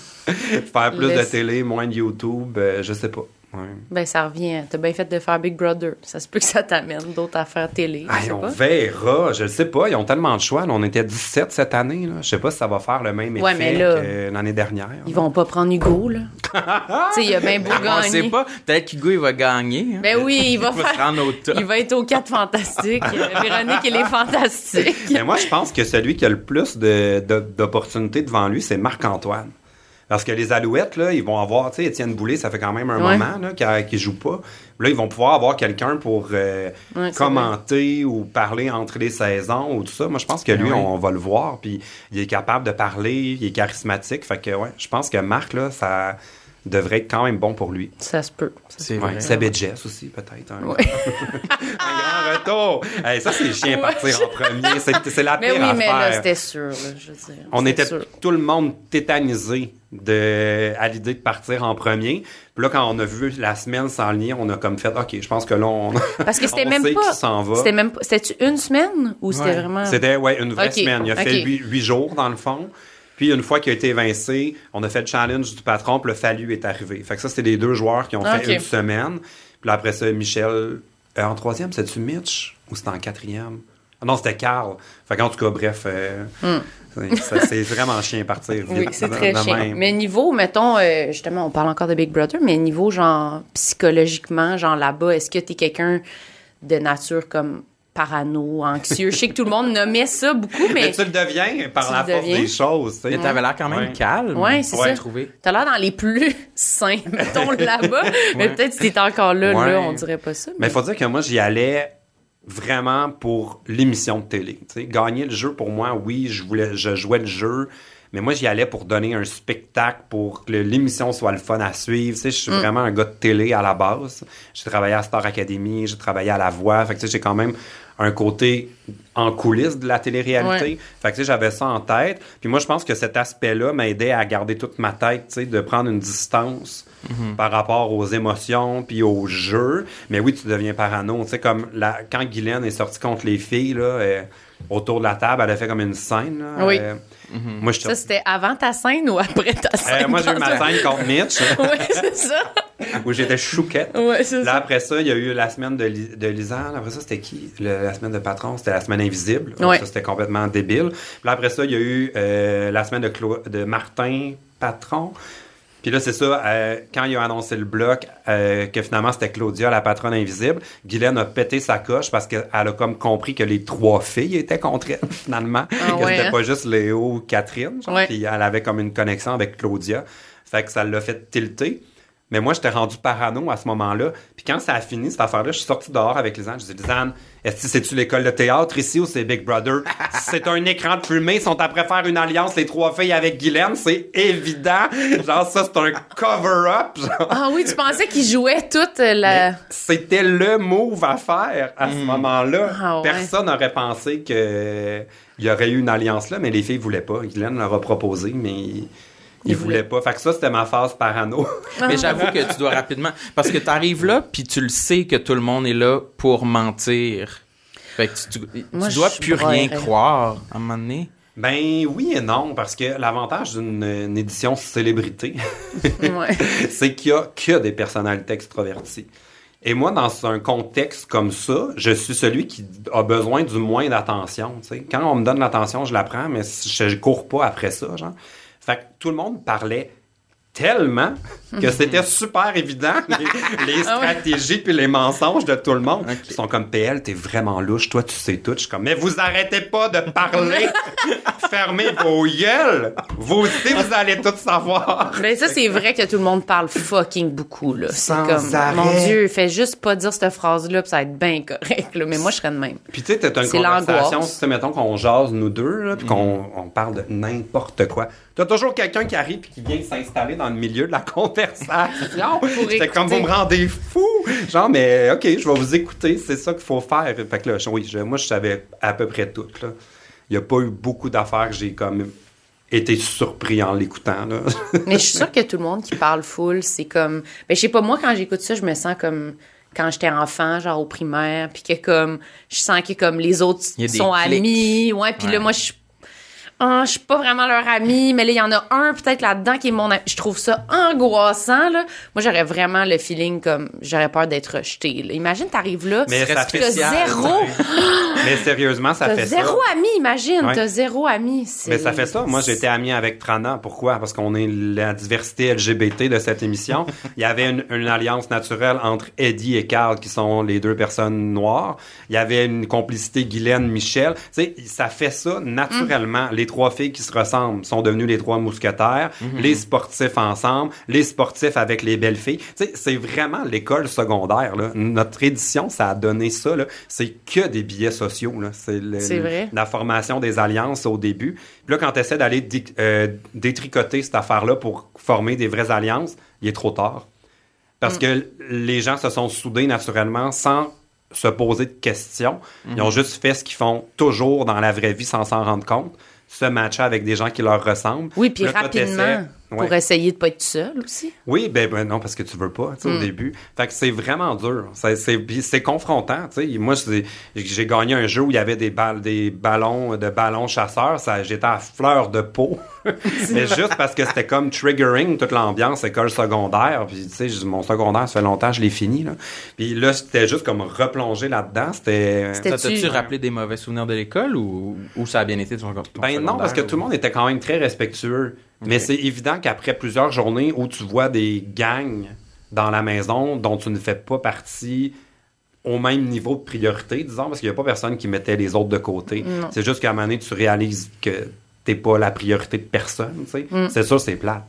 faire plus de télé, moins de YouTube, euh, je sais pas. Ouais. Ben, ça revient. T'as bien fait de faire Big Brother. Ça se peut que ça t'amène d'autres affaires télé. Je Hey, sais on pas. verra, je le sais pas, ils ont tellement de choix. là. on était 17 cette année. Là. Je sais pas si ça va faire le même Ouais, effet mais là, que l'année dernière. Ils vont pas prendre Hugo, là. *laughs* tu sais, il a bien beau On sait gagner. pas. Peut-être qu'Hugo, il va gagner. hein. Ben oui, il va Il va se faire. rendre au top. Il va être au 4 fantastique. Euh, *laughs* Véronique, elle est fantastique. Mais moi, je pense que celui qui a le plus de- de- d'opportunités devant lui, c'est Marc-Antoine. Parce que les Alouettes, là, ils vont avoir, tu sais, Étienne Boulay, ça fait quand même un Ouais. moment là, qu'il qui joue pas. Là, ils vont pouvoir avoir quelqu'un pour euh, Ouais, commenter ou parler entre les saisons ou tout ça. Moi, je pense que lui, Ah oui. on va le voir. Puis, il est capable de parler, il est charismatique. Fait que, ouais, je pense que Marc, là, ça devrait être quand même bon pour lui. Ça se peut. C'est Ouais, vrai. Sabet Jess aussi, peut-être. Un, Ouais. *laughs* un grand retour. Hey, ça, c'est chiant partir en premier. C'est c'est la Mais pire oui, mais là, affaire. c'était sûr, là, je veux dire. On C'était était sûr. tout le monde tétanisé de, à l'idée de partir en premier. Puis là, quand on a vu la semaine s'enligner, on a comme fait, OK, je pense que là, on, *laughs* Parce que c'était *laughs* on même sait pas. qui s'en va. C'était même pas. C'était une semaine ou c'était Ouais. vraiment. C'était, ouais, une vraie semaine. Il a fait huit jours, dans le fond. Puis une fois qu'il a été évincé, on a fait le challenge du patron, puis le Fallu est arrivé. Fait que ça, c'était les deux joueurs qui ont fait une semaine. Puis là, après ça, Michel... euh, en troisième, c'était-tu Mitch? Ou c'était en quatrième? Ah non, c'était Carl. Fait qu'en tout cas, bref... euh, c'est- ça- c'est vraiment chien partir. Hmm. Oui, c'est très de même. Mais niveau, mettons, euh, justement, on parle encore de Big Brother, mais niveau, genre, psychologiquement, genre là-bas, est-ce que t'es quelqu'un de nature comme parano, anxieux? Je sais que tout le monde nommait ça beaucoup, Mais mais tu le deviens par la force deviens. des choses. tu sais. Mais t'avais l'air quand même Ouais. calme. Ouais, c'est Ouais, ça. trouvé. t'as l'air dans les plus *laughs* sains, mettons, là-bas. Mais peut-être si t'étais encore là, Ouais. là, on dirait pas ça. Mais il faut dire que moi, j'y allais vraiment pour l'émission de télé. Gagner le jeu, pour moi, oui, je, voulais, je jouais le jeu, mais moi, j'y allais pour donner un spectacle, pour que l'émission soit le fun à suivre. Tu sais, je suis vraiment un gars de télé à la base. J'ai travaillé à Star Academy, j'ai travaillé à La Voix. Fait que, tu sais, j'ai quand même un côté en coulisses de la télé-réalité. Ouais. Fait que, tu sais, j'avais ça en tête. Puis moi, je pense que cet aspect-là m'aidait à garder toute ma tête, tu sais, de prendre une distance par rapport aux émotions puis au jeu. Mais oui, tu deviens parano. Tu sais, comme la, quand Guylaine est sortie contre les filles, là, euh, autour de la table, elle a fait comme une scène. là. Oui. Euh, Moi, je Ça, c'était avant ta scène ou après ta scène? Euh, moi, j'ai eu ma scène contre Mitch, *laughs* Ouais, c'est ça. où j'étais chouquette. Ouais, c'est Là, ça. après ça, il y a eu la semaine de, Li- de Lisanne. Après ça, c'était qui? Le- la semaine de Patron, c'était la semaine invisible. Ouais. Ça, c'était complètement débile. Puis là, après ça, il y a eu euh, la semaine de, Clo- de Martin Patron. Puis là, c'est ça, euh, quand il a annoncé le bloc, euh, que finalement c'était Claudia, la patronne invisible, Guylaine a pété sa coche parce qu'elle a comme compris que les trois filles étaient contre elle, *laughs* finalement. Ah que ouais, c'était hein? pas juste Léo ou Catherine. genre. Ouais. Puis elle avait comme une connexion avec Claudia. Fait que ça l'a fait tilter. Mais moi, j'étais rendu parano à ce moment-là. Puis quand ça a fini, cette affaire-là, je suis sorti dehors avec Lisanne. Je dis, Lisanne, est-ce que c'est-tu l'école de théâtre ici ou c'est Big Brother? *laughs* c'est un écran de fumée. Ils sont après faire une alliance, les trois filles avec Guylaine. C'est évident. Genre, ça, c'est un cover-up. Ah oui, tu pensais qu'il jouait toute la. Mais C'était le move à faire à ce moment-là. Ah ouais. Personne n'aurait pensé que il y aurait eu une alliance là, mais les filles voulaient pas. Guylaine leur a proposé, mais ils voulaient pas. Fait que ça, c'était ma phase parano. *laughs* Mais j'avoue que tu dois rapidement. Parce que tu arrives là, puis tu le sais que tout le monde est là pour mentir. Fait que tu, tu, Moi, tu dois plus rien croire à un moment donné. Ben oui et non, parce que l'avantage d'une une édition célébrité, *laughs* Ouais. c'est qu'il y a que des personnalités extroverties. Et moi, dans un contexte comme ça, je suis celui qui a besoin du moins d'attention. tu sais. Quand on me donne l'attention, je la prends, mais je, je cours pas après ça. Genre. Tout le monde parlait tellement que c'était super évident les, *laughs* les stratégies puis les mensonges de tout le monde. Ils sont comme PL, t'es vraiment louche, toi tu sais tout. Je suis comme mais vous arrêtez pas de parler, *laughs* fermez vos gueules. Vous aussi vous allez tout savoir. Mais ça c'est vrai que tout le monde parle fucking beaucoup là. C'est Sans comme arrêt. mon dieu, fais juste pas dire cette phrase là, puis ça va être bien correct là. Mais moi je serais de même. Puis tu sais, t'as une conversation, sais, mettons qu'on jase nous deux, là, puis qu'on on parle de n'importe quoi. T'as toujours quelqu'un qui arrive puis qui vient s'installer dans le milieu de la *laughs* conversation. J'étais comme, vous me rendez fou! Genre, mais OK, je vais vous écouter, c'est ça qu'il faut faire. Fait que là, oui, je- moi, je savais à peu près tout, là. Il n'y a pas eu beaucoup d'affaires que j'ai comme été surpris en l'écoutant, là. *laughs* Mais je suis sûre que tout le monde qui parle full, c'est comme. Ben, je sais pas, moi, quand j'écoute ça, je me sens comme quand j'étais enfant, genre au primaire, puis que comme. Je sens que comme les autres sont clics. amis. Ouais, puis là, moi, je suis. Ah, je suis pas vraiment leur ami, mais là, il y en a un peut-être là-dedans qui est mon ami. Je trouve ça angoissant, là. Moi, j'aurais vraiment le feeling comme j'aurais peur d'être rejetée. là. Imagine, t'arrives là, Mais ça fait zéro, *gasps* Mais sérieusement, ça fait ça. zéro ami, imagine, Ouais. t'as zéro ami. Mais ça fait ça. Moi, j'étais ami avec Trana. Pourquoi? Parce qu'on est la diversité LGBT de cette émission. *laughs* Il y avait une, une alliance naturelle entre Eddie et Carl, qui sont les deux personnes noires. Il y avait une complicité Guylaine-Michel. Tu sais, ça fait ça naturellement. Les trois filles qui se ressemblent sont devenues les trois mousquetaires. Les sportifs ensemble. Les sportifs avec les belles filles. Tu sais, c'est vraiment l'école secondaire, là. Notre édition, ça a donné ça, là. C'est que des billets sociaux, là. C'est la formation des alliances au début. Puis là, quand tu essaies d'aller dé- euh, détricoter cette affaire-là pour former des vraies alliances, il est trop tard. Parce Mm. que les gens se sont soudés naturellement sans se poser de questions. Ils Mm-hmm. ont juste fait ce qu'ils font toujours dans la vraie vie sans s'en rendre compte. Se matcher avec des gens qui leur ressemblent. Oui, puis rapidement, pour essayer de pas être seul aussi. Oui, ben, ben non, parce que tu veux pas, tu sais, Mm. au début. Fait que c'est vraiment dur. C'est, c'est, puis c'est confrontant, tu sais. Moi, j'ai gagné un jeu où il y avait des, balles, des ballons, de ballons chasseurs. J'étais à fleur de peau. *laughs* Mais juste parce que c'était comme triggering toute l'ambiance école secondaire. Puis, tu sais, mon secondaire, ça fait longtemps, je l'ai fini, là. Puis là, c'était juste comme replonger là-dedans. C'était... C'était- Ça t'a-tu tu- rappelé des mauvais souvenirs de l'école ou, ou ça a bien été ton, ton Ben non, secondaire, parce que ou- tout le monde était quand même très respectueux. Mais c'est évident qu'après plusieurs journées où tu vois des gangs dans la maison dont tu ne fais pas partie au même niveau de priorité, disons, parce qu'il n'y a pas personne qui mettait les autres de côté. C'est juste qu'à un moment donné, tu réalises que t'es pas la priorité de personne, sais. C'est sûr, c'est plate,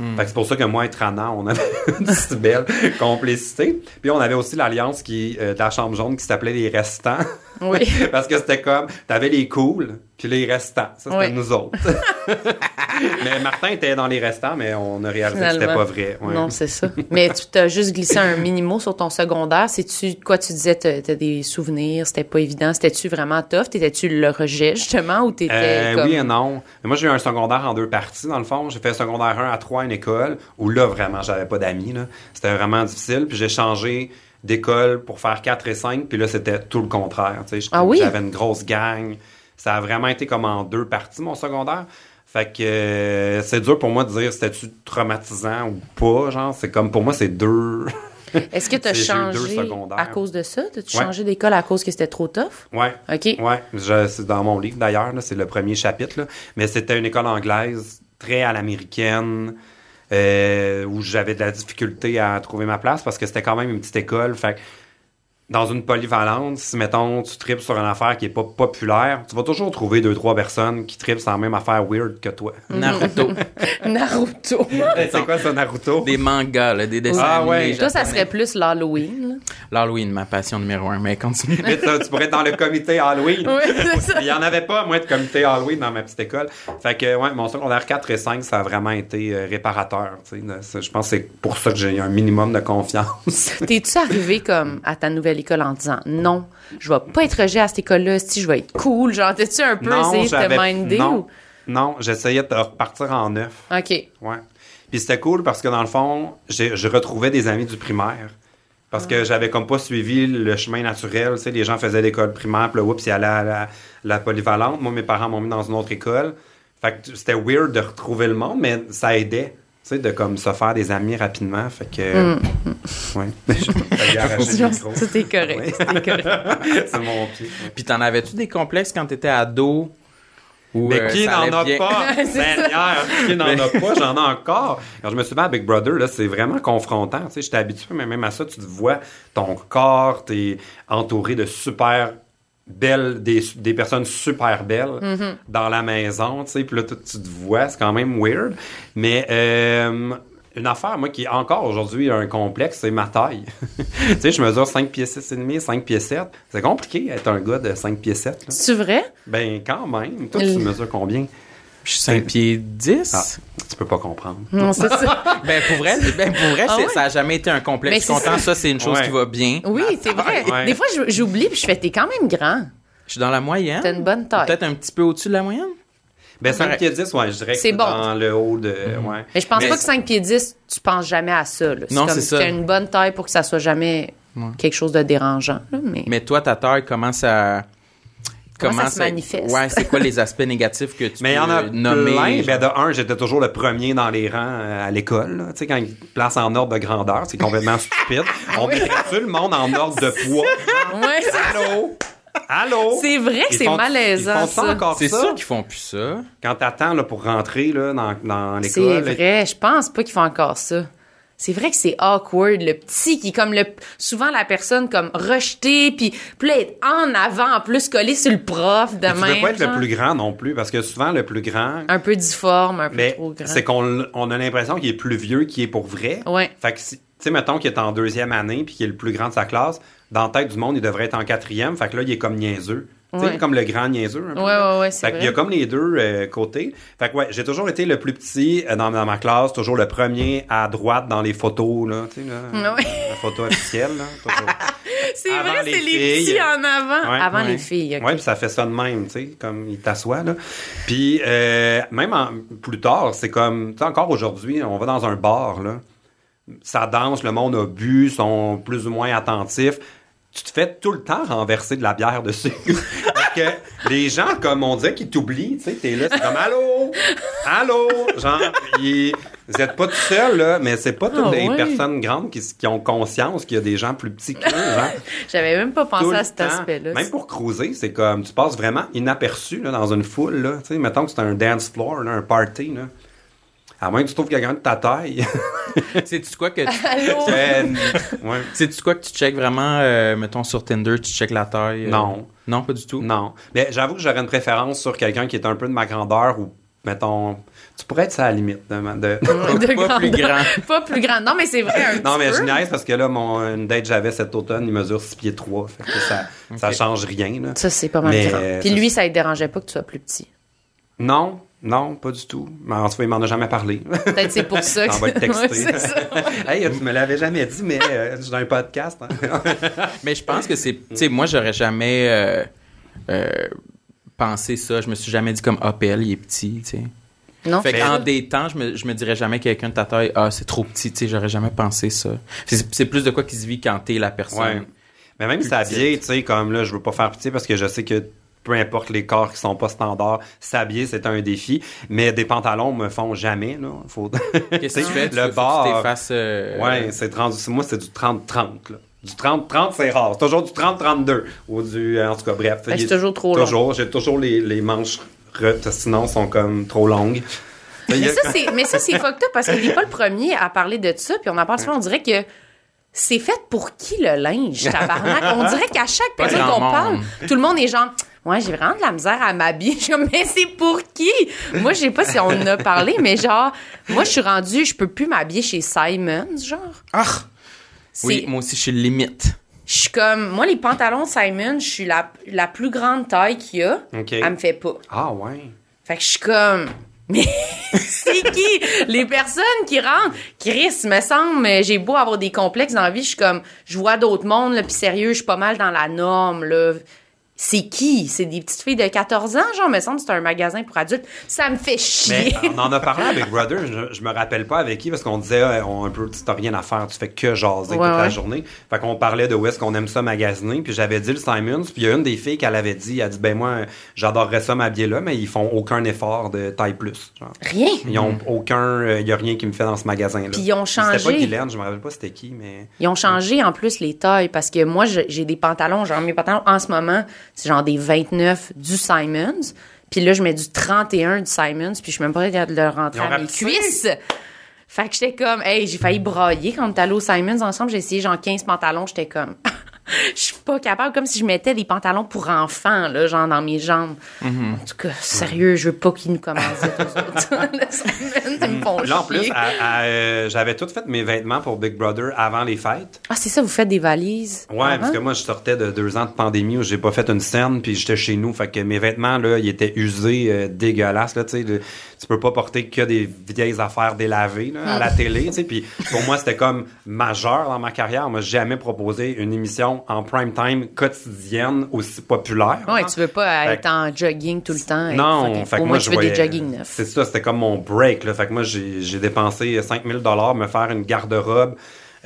sais. Fait que c'est pour ça que moi et Trana, on avait *laughs* une si belle complicité. Puis on avait aussi l'alliance qui euh, de la chambre jaune qui s'appelait les restants. Oui. *laughs* Parce que c'était comme, t'avais les cools, puis les restants. Ça, c'était Oui. nous autres. *laughs* mais Martin était dans les restants, mais on a réalisé que c'était Finalement. pas vrai. Ouais. Non, c'est ça. Mais tu t'as juste glissé un mini-mot sur ton secondaire. C'est-tu quoi tu disais? T'as t'as des souvenirs, c'était pas évident. C'était-tu vraiment tough? T'étais-tu le rejet, justement, ou t'étais Euh, comme... Oui et non. Mais moi, j'ai eu un secondaire en deux parties, dans le fond. J'ai fait secondaire 1 à 3 à une école, où là, vraiment, j'avais pas d'amis. C'était vraiment difficile. Puis j'ai changé d'école pour faire 4 et 5, puis là, c'était tout le contraire. tu sais. Ah oui? J'avais une grosse gang. Ça a vraiment été comme en deux parties, mon secondaire. Fait que euh, c'est dur pour moi de dire c'était-tu traumatisant ou pas. Genre, c'est comme pour moi, c'est deux. *laughs* Est-ce que *laughs* eu deux changé à cause de ça? T'as-tu Ouais. changé d'école à cause que c'était trop tough? ouais. OK. Je- c'est dans mon livre d'ailleurs, c'est le premier chapitre. là. Mais c'était une école anglaise très à l'américaine, euh, où j'avais de la difficulté à trouver ma place parce que c'était quand même une petite école. Fait dans une polyvalente, si mettons tu tripes sur une affaire qui est pas populaire, tu vas toujours trouver deux trois personnes qui tripent sur la même affaire weird que toi. *laughs* Naruto. *laughs* Naruto. c'est quoi ça Naruto? Des mangas, là, des dessins Ah ouais. animés Toi, ça serait plus l'Halloween. L'Halloween, ma passion numéro un, mais continue. Mais ça, tu pourrais être dans le comité Halloween. Oui, c'est ça. Il y en avait pas, moi, de comité Halloween dans ma petite école. Fait que, ouais, mon secondaire 4 et 5, ça a vraiment été euh, réparateur. tu sais. Ça, Je pense que c'est pour ça que j'ai un minimum de confiance. T'es-tu arrivé comme à ta nouvelle en disant non, je vais pas être rejet à cette école-là, si je vais être cool? Genre, t'es-tu un peu essayé de te j'avais- minder? non, non, j'essayais de repartir en neuf. ou- OK. Ouais. Puis c'était cool parce que dans le fond, je retrouvais des amis du primaire. Parce que j'avais comme pas suivi le chemin naturel. Tu sais, les gens faisaient l'école primaire, puis là, oups, ils allaient à la, la polyvalente. Moi, mes parents m'ont mis dans une autre école. Fait que c'était weird de retrouver le monde, mais ça aidait. Tu sais, de comme se faire des amis rapidement. Fait que. Micro. *laughs* *laughs* C'était correct. Ouais. C'était correct. *laughs* C'est mon pied. Puis t'en avais-tu des complexes quand t'étais ado? Ou, Mais euh, qui ça n'en a bien? pas? Seigneur, qui n'en a pas? J'en ai encore. Quand je me suis mis à Big Brother, là, c'est vraiment confrontant. Tu sais, j'étais habitué, mais même à ça, tu te vois ton corps, t'es entouré de super belles, des, des personnes super belles Mm-hmm. dans la maison, tu sais, puis là, tu, tu te vois, c'est quand même weird. Mais, euh, une affaire, moi, qui encore aujourd'hui un complexe, c'est ma taille. *laughs* tu sais, je mesure 5 pieds 6 et demi, 5 pieds 7. C'est compliqué être un gars de 5 pieds 7, là. C'est vrai? Ben, quand même. Toi, tu mesures combien? Je suis 5 pieds 10. Ah, tu peux pas comprendre. Non, c'est ça. *laughs* Ben pour vrai, ben, pour vrai Ah ouais? ça a jamais été un complexe. Je suis content, ça. ça, c'est une chose Ouais. qui va bien. Oui, c'est vrai. Ouais. Des fois, j'oublie puis je fais, t'es quand même grand. Je suis dans la moyenne. T'as une bonne taille. Peut-être un petit peu au-dessus de la moyenne? Ben, 5 Correct. pieds 10, ouais, je dirais que C'est c'est bon. dans le haut de. Ouais. Mais je pense Mais pas que 5 pieds 10, tu penses jamais à ça. Là. Non, comme c'est ça. T'as une bonne taille pour que ça soit jamais quelque chose de dérangeant. là, mais... Mais toi, ta taille, comment ça. Comment ça se manifeste? Ouais, c'est quoi les aspects négatifs que tu Mais il y peux en a nommer? plein. Ben, de un, j'étais toujours le premier dans les rangs euh, à l'école. Tu sais, quand ils placent en ordre de grandeur, c'est complètement *laughs* stupide. On mettrait tout le monde en ordre de poids. *laughs* Ouais, c'est- Allô? Allô? c'est vrai que c'est malaisant, Ils font ça ça. encore C'est ça? sûr qu'ils font plus ça. Quand t'attends là, pour rentrer là, dans, dans C'est l'école. vrai. Je pense pas qu'ils font encore ça. C'est vrai que c'est awkward, le petit qui est comme le souvent la personne comme rejetée puis là, être en avant en plus collé sur le prof de Tu même. veux pas être genre. le plus grand non plus, parce que souvent, le plus grand, un peu difforme, un peu Mais trop grand. c'est qu'on on a l'impression qu'il est plus vieux qu'il est pour vrai. Ouais. Fait que, si- tu sais, mettons qu'il est en deuxième année puis qu'il est le plus grand de sa classe, dans la tête du monde, il devrait être en quatrième. Fait que là, il est comme niaiseux. Ouais. comme le grand niaiseux. Un peu, Ouais, ouais, ouais, Fait qu'il y a vrai. comme les deux euh, côtés. Fait que ouais, j'ai toujours été le plus petit euh, dans, dans ma classe, toujours le premier à droite dans les photos, là. Tu sais, là. Ouais. La photo officielle, là. *laughs* C'est vrai, c'est les petits en avant. Ouais. avant les filles. ok. Ouais, puis ça fait ça de même, tu sais, comme il t'assoit là. Puis euh, même en- plus tard, c'est comme, tu sais, encore aujourd'hui, on va dans un bar là, ça danse, le monde a bu, sont plus ou moins attentifs. Tu te fais tout le temps renverser de la bière dessus. *laughs* Parce que les gens, comme on dirait, qui t'oublient, tu sais, t'es là, c'est comme allô, allô, genre, ils- vous êtes pas tout seul là, mais c'est pas toutes Ah les ouais. personnes grandes qui, qui ont conscience qu'il y a des gens plus petits qu'eux, genre. *laughs* J'avais même pas pensé à cet aspect-là. Même pour cruiser, c'est comme tu passes vraiment inaperçu là, dans une foule. Là. Tu sais, mettons que c'est un dance floor, là, un party. Là. À moins que tu trouves quelqu'un de ta taille. *laughs* C'est-tu quoi que tu... *laughs* Allô? Euh, ouais. C'est-tu quoi que tu checkes vraiment, euh, mettons, sur Tinder, tu checkes la taille? euh? Non. Non, pas du tout? Non. Mais j'avoue que j'aurais une préférence sur quelqu'un qui est un peu de ma grandeur ou, mettons, tu pourrais être ça à la limite. De, de- *laughs* De Pas plus grandeur. grand. Pas plus grand. Non, mais c'est vrai. Un Non, petit mais peu. je niaise parce que là, mon une date que j'avais cet automne, il mesure 6 pieds 3. Fait que ça, change rien. Là. Ça, c'est pas mal Mais, grand. euh, Puis ça, lui, ça ne dérangeait pas que tu sois plus petit. Non, non, pas du tout. Mais en tout cas, il m'en a jamais parlé. Peut-être c'est pour ça *laughs* que *laughs* texter. Ouais, c'est ça. *laughs* hey, tu me l'avais jamais dit, mais euh, je suis dans un podcast. hein. Mais je pense que c'est... Tu sais, moi, j'aurais jamais euh, euh, pensé ça. Je me suis jamais dit comme, ah, PL, il est petit, tu sais. Non, Fait qu'en ça. des temps, je me, je me dirais jamais quelqu'un de ta taille, ah, c'est trop petit, tu sais, j'aurais jamais pensé ça. C'est plus de quoi qui se vit quand t'es la personne. Ouais. Mais même Plus s'habiller, petite. tu sais, comme là, je veux pas faire pitié parce que je sais que peu importe les corps qui sont pas standards, s'habiller, c'est un défi. Mais des pantalons me font jamais, là. Faut... *laughs* Qu'est-ce que tu fais? Le bar. que tu t'effaces, euh, ouais, c'est 30, moi, c'est du 30-30, là. Du 30-30, c'est rare. C'est toujours du 30-32. Ou du, euh, en tout cas, bref. Ben, c'est toujours trop long. Toujours. J'ai toujours les, les manches, sinon, sont comme trop longues. Mais ça, c'est, mais ça, c'est fucked up parce qu'il n'est pas le premier à parler de ça. Puis on en parle souvent, on dirait que c'est fait pour qui le linge, tabarnak? On dirait qu'à chaque personne qu'on parle, tout le monde est genre, ouais, j'ai vraiment de la misère à m'habiller. Je suis comme, mais c'est pour qui? Moi, je sais pas si on en a parlé, mais genre, moi, je suis rendue, je peux plus m'habiller chez Simons, genre. Ah! Oui, moi aussi, je suis limite. Je suis comme, moi, les pantalons Simon, je suis la, la plus grande taille qu'il y a. OK. Elle me fait pas. Ah, ouais. Fait que je suis comme, mais *laughs* c'est qui? Les personnes qui rentrent, Chris, me semble, mais j'ai beau avoir des complexes dans la vie, je suis comme, je vois d'autres mondes, là, puis sérieux, je suis pas mal dans la norme, là. C'est qui? C'est des petites filles de 14 ans, genre, me semble, c'est un magasin pour adultes. Ça me fait Mais chier. on en a parlé avec Brother, je, je me rappelle pas avec qui, parce qu'on disait, euh, on, un peu, tu t'as rien à faire, tu fais que jaser Ouais, toute la journée. Fait qu'on parlait de où est-ce qu'on aime ça magasiner, puis j'avais dit le Simons, puis il y a une des filles qu'elle avait dit, elle a dit, ben moi, j'adorerais ça m'habiller là, mais ils font aucun effort de taille plus. genre. Rien. Ils ont aucun, il y a rien qui me fait dans ce magasin-là. Puis ils ont C'était pas changé. Guylaine, je me rappelle pas c'était qui, mais... Ils ont changé en plus les tailles parce que moi j'ai des pantalons, genre mes pantalons en ce moment, c'est genre des 29 du Simons. Puis là, je mets du 31 du Simons, puis je suis même pas capable de le rentrer à mes cuisses. Fait que j'étais comme, hey, j'ai failli brailler quand on allé au Simons ensemble. J'ai essayé genre 15 pantalons. J'étais comme, *laughs* *laughs* je suis pas capable, comme si je mettais des pantalons pour enfants, là, genre dans mes jambes. Mm-hmm. En tout cas, sérieux, je veux pas qu'ils nous commencent autres. Font Là, en plus, euh, j'avais tout fait mes vêtements pour Big Brother avant les fêtes. Ah, c'est ça, vous faites des valises? Ouais, avant? parce que moi, je sortais de deux ans de pandémie où j'ai pas fait une scène, puis j'étais chez nous. Fait que mes vêtements, là, ils étaient usés, euh, dégueulasses, là, tu sais. Tu peux pas porter que des vieilles affaires délavées, là, à la télé, tu sais. Puis pour moi, c'était comme majeur dans ma carrière. Moi, j'ai jamais proposé une émission en prime time quotidienne aussi populaire. Ouais, hein. tu veux pas Fait être en jogging tout le temps. Non, fait que moi, je tu veux des jogging neufs. C'est ça, c'était comme mon break. Là. Fait que moi, j'ai j'ai dépensé 5000 dollars me faire une garde-robe